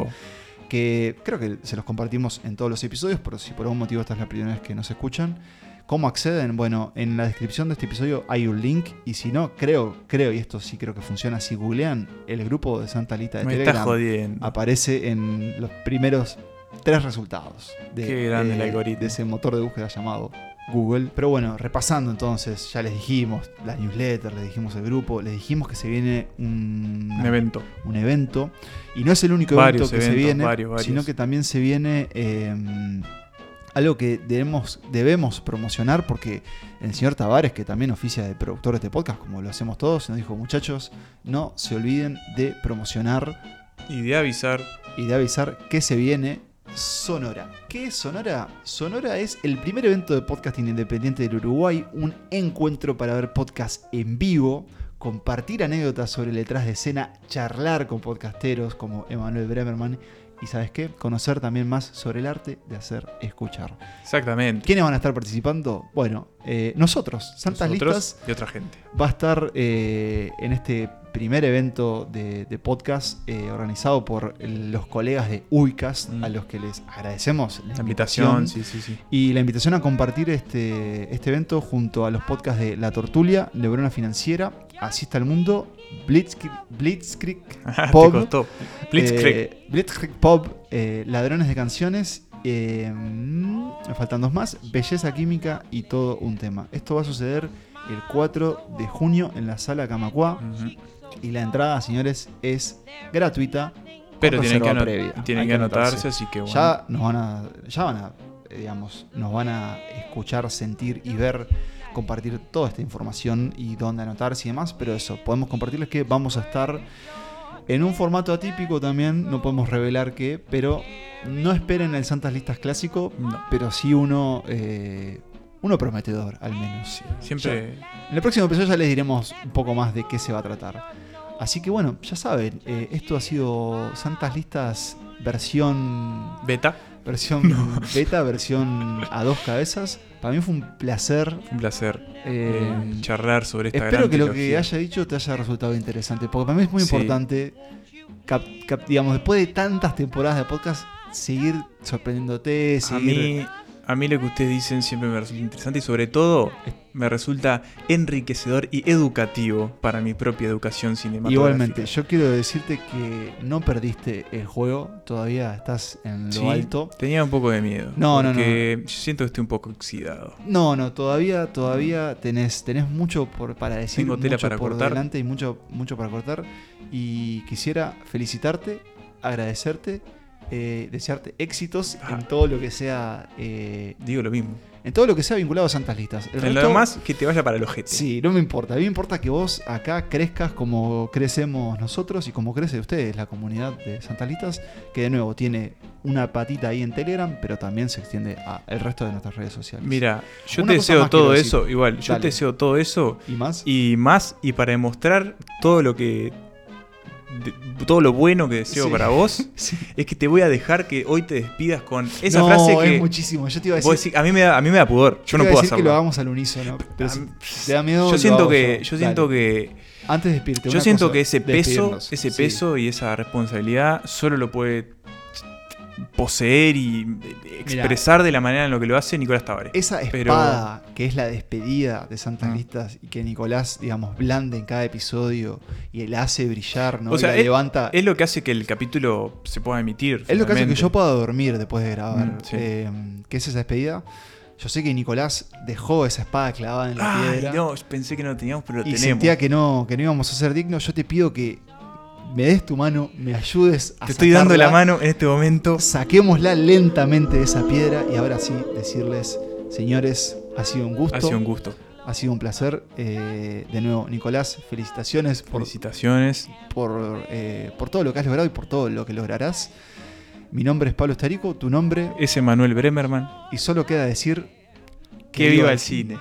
S10: que creo que se los compartimos en todos los episodios, pero si por algún motivo esta es la primera vez que nos escuchan, ¿cómo acceden? Bueno, en la descripción de este episodio hay un link y si no, creo, creo, y esto sí creo que funciona, si googlean el grupo de Santa Lita de
S9: Me
S10: Telegram, aparece en los primeros tres resultados de,
S9: Qué grande el
S10: eh,
S9: algoritmo.
S10: de ese motor de búsqueda llamado Google. Pero bueno, repasando entonces, ya les dijimos la newsletter, les dijimos el grupo, les dijimos que se viene un,
S9: Un evento.
S10: Un evento. Y no es el único
S9: Varios
S10: evento que se viene,
S9: varios, varios.
S10: sino que también se viene eh, algo que debemos, debemos promocionar porque el señor Tavares, que también oficia de productor de este podcast, como lo hacemos todos, nos dijo, muchachos, no se olviden de promocionar
S9: Y de avisar.
S10: y de avisar que se viene Sonora. ¿Qué es Sonora? Sonora es el primer evento de podcasting independiente del Uruguay, un encuentro para ver podcast en vivo, compartir anécdotas sobre el detrás de escena, charlar con podcasteros como Emanuel Bremerman y, ¿sabes qué? Conocer también más sobre el arte de hacer escuchar.
S9: Exactamente.
S10: ¿Quiénes van a estar participando? Bueno, eh, nosotros, Santas
S9: Nosotros
S10: Listas
S9: y otra gente.
S10: va a estar eh, en este primer evento de, de podcast eh, organizado por los colegas de Uicast, a los que les agradecemos la,
S9: Mm. La invitación, sí, sí, sí.
S10: Y la invitación a compartir este, este evento junto a los podcasts de La Tortulia, Lebrona Financiera, Así está el mundo, [LAUGHS] Blitzkrieg, Blitzkrieg
S9: te
S10: Pop.
S9: Blitzkrieg.
S10: eh, Blitzkrieg Pop, eh, Ladrones de Canciones, eh, mm, me faltan dos más, Belleza Química y todo un tema. Esto va a suceder el 4 de junio en la sala Camacuá y la entrada, señores, es gratuita.
S9: Pero tienen que
S10: previa.
S9: tienen
S10: Hay
S9: que anotarse, así que bueno.
S10: Ya nos van a, ya van a, eh, digamos, nos van a escuchar, sentir y ver, compartir toda esta información y dónde anotarse y demás. Pero eso, podemos compartirles que vamos a estar en un formato atípico también, no podemos revelar qué, pero no esperen el Santas Listas clásico, pero sí uno, eh, uno prometedor al menos.
S9: siempre-
S10: Ya- en el próximo episodio ya les diremos un poco más de qué se va a tratar. Así que bueno, ya saben, eh, esto ha sido Santas Listas versión...
S9: ¿Beta?
S10: Versión beta, versión a dos cabezas. Para mí fue un placer.
S9: Un placer
S10: Eh,
S9: eh, charlar sobre esta
S10: Espero
S9: gran
S10: que lo que haya dicho te haya resultado interesante, porque para mí es muy
S9: Sí.
S10: importante, cap- cap- digamos, después de tantas temporadas de podcast, seguir sorprendiéndote,
S9: A
S10: seguir...
S9: mí, a mí lo que ustedes dicen siempre me resulta interesante y sobre todo me resulta enriquecedor y educativo para mi propia educación cinematográfica.
S10: Igualmente, yo quiero decirte que no perdiste el juego, todavía estás en lo
S9: Sí,
S10: alto.
S9: Tenía un poco de miedo.
S10: No, no, no.
S9: porque yo siento que estoy un poco oxidado.
S10: No, no, todavía, todavía tenés, tenés mucho por, para decir,
S9: Tengo tela
S10: mucho
S9: para
S10: por
S9: cortar.
S10: delante y mucho, mucho para cortar. Y quisiera felicitarte, agradecerte, eh, desearte éxitos en todo lo que sea. eh.
S9: Digo lo mismo.
S10: En todo lo que sea vinculado a Santas Listas. El
S9: En lo demás, que te vaya para el ojete.
S10: Sí, no me importa. A mí me importa que vos acá crezcas como crecemos nosotros y como crece ustedes, la comunidad de Santas Listas, que de nuevo tiene una patita ahí en Telegram, pero también se extiende al resto de nuestras redes sociales.
S9: Mira, yo
S10: Una
S9: te deseo todo eso, igual, yo
S10: Dale.
S9: te deseo todo eso
S10: ¿Y más?
S9: y más, y para demostrar todo lo que de- todo lo bueno que deseo
S10: Sí.
S9: para vos [LAUGHS] es que te voy a dejar que hoy te despidas con esa
S10: No,
S9: frase que
S10: es muchísimo. Yo te iba a
S9: vos
S10: decir-
S9: decís- a mí me da a mí me da pudor, yo
S10: Te
S9: no puedo
S10: decir
S9: hacerlo.
S10: que lo hagamos al unísono, pero si te da miedo.
S9: yo siento que
S10: yo.
S9: yo siento que
S10: Antes de despedirte,
S9: yo siento
S10: cosa,
S9: que ese peso ese
S10: Sí.
S9: peso y esa responsabilidad solo lo puede poseer y expresar de la manera en lo que lo hace Nicolás Tavares.
S10: Esa
S9: Pero-
S10: espada que es la despedida de. Santas Listas y que Nicolás, digamos, blande en cada episodio y la hace brillar, ¿no?
S9: O sea,
S10: y la
S9: es,
S10: levanta.
S9: es lo que hace que el capítulo se pueda emitir.
S10: Es lo que hace que yo pueda dormir después de grabar.
S9: Mm, sí.
S10: Eh, ¿Qué es esa despedida? Yo sé que Nicolás dejó esa espada clavada en la
S9: Ay,
S10: piedra.
S9: no, pensé que no teníamos, pero
S10: y
S9: tenemos.
S10: sentía que no, que no íbamos a ser dignos. Yo te pido que me des tu mano, me ayudes a
S9: Te estoy dando la mano en este momento.
S10: Saquémosla lentamente de esa piedra y ahora sí decirles, señores, ha sido un gusto.
S9: Ha sido un gusto.
S10: Ha sido un placer. Eh, de nuevo, Nicolás, felicitaciones por,
S9: Felicitaciones.
S10: por, eh, por todo lo que has logrado y por todo lo que lograrás. Mi nombre es Pablo Estarico, tu nombre.
S9: Es Emanuel Bremerman.
S10: Y solo queda decir
S9: Que viva el cine.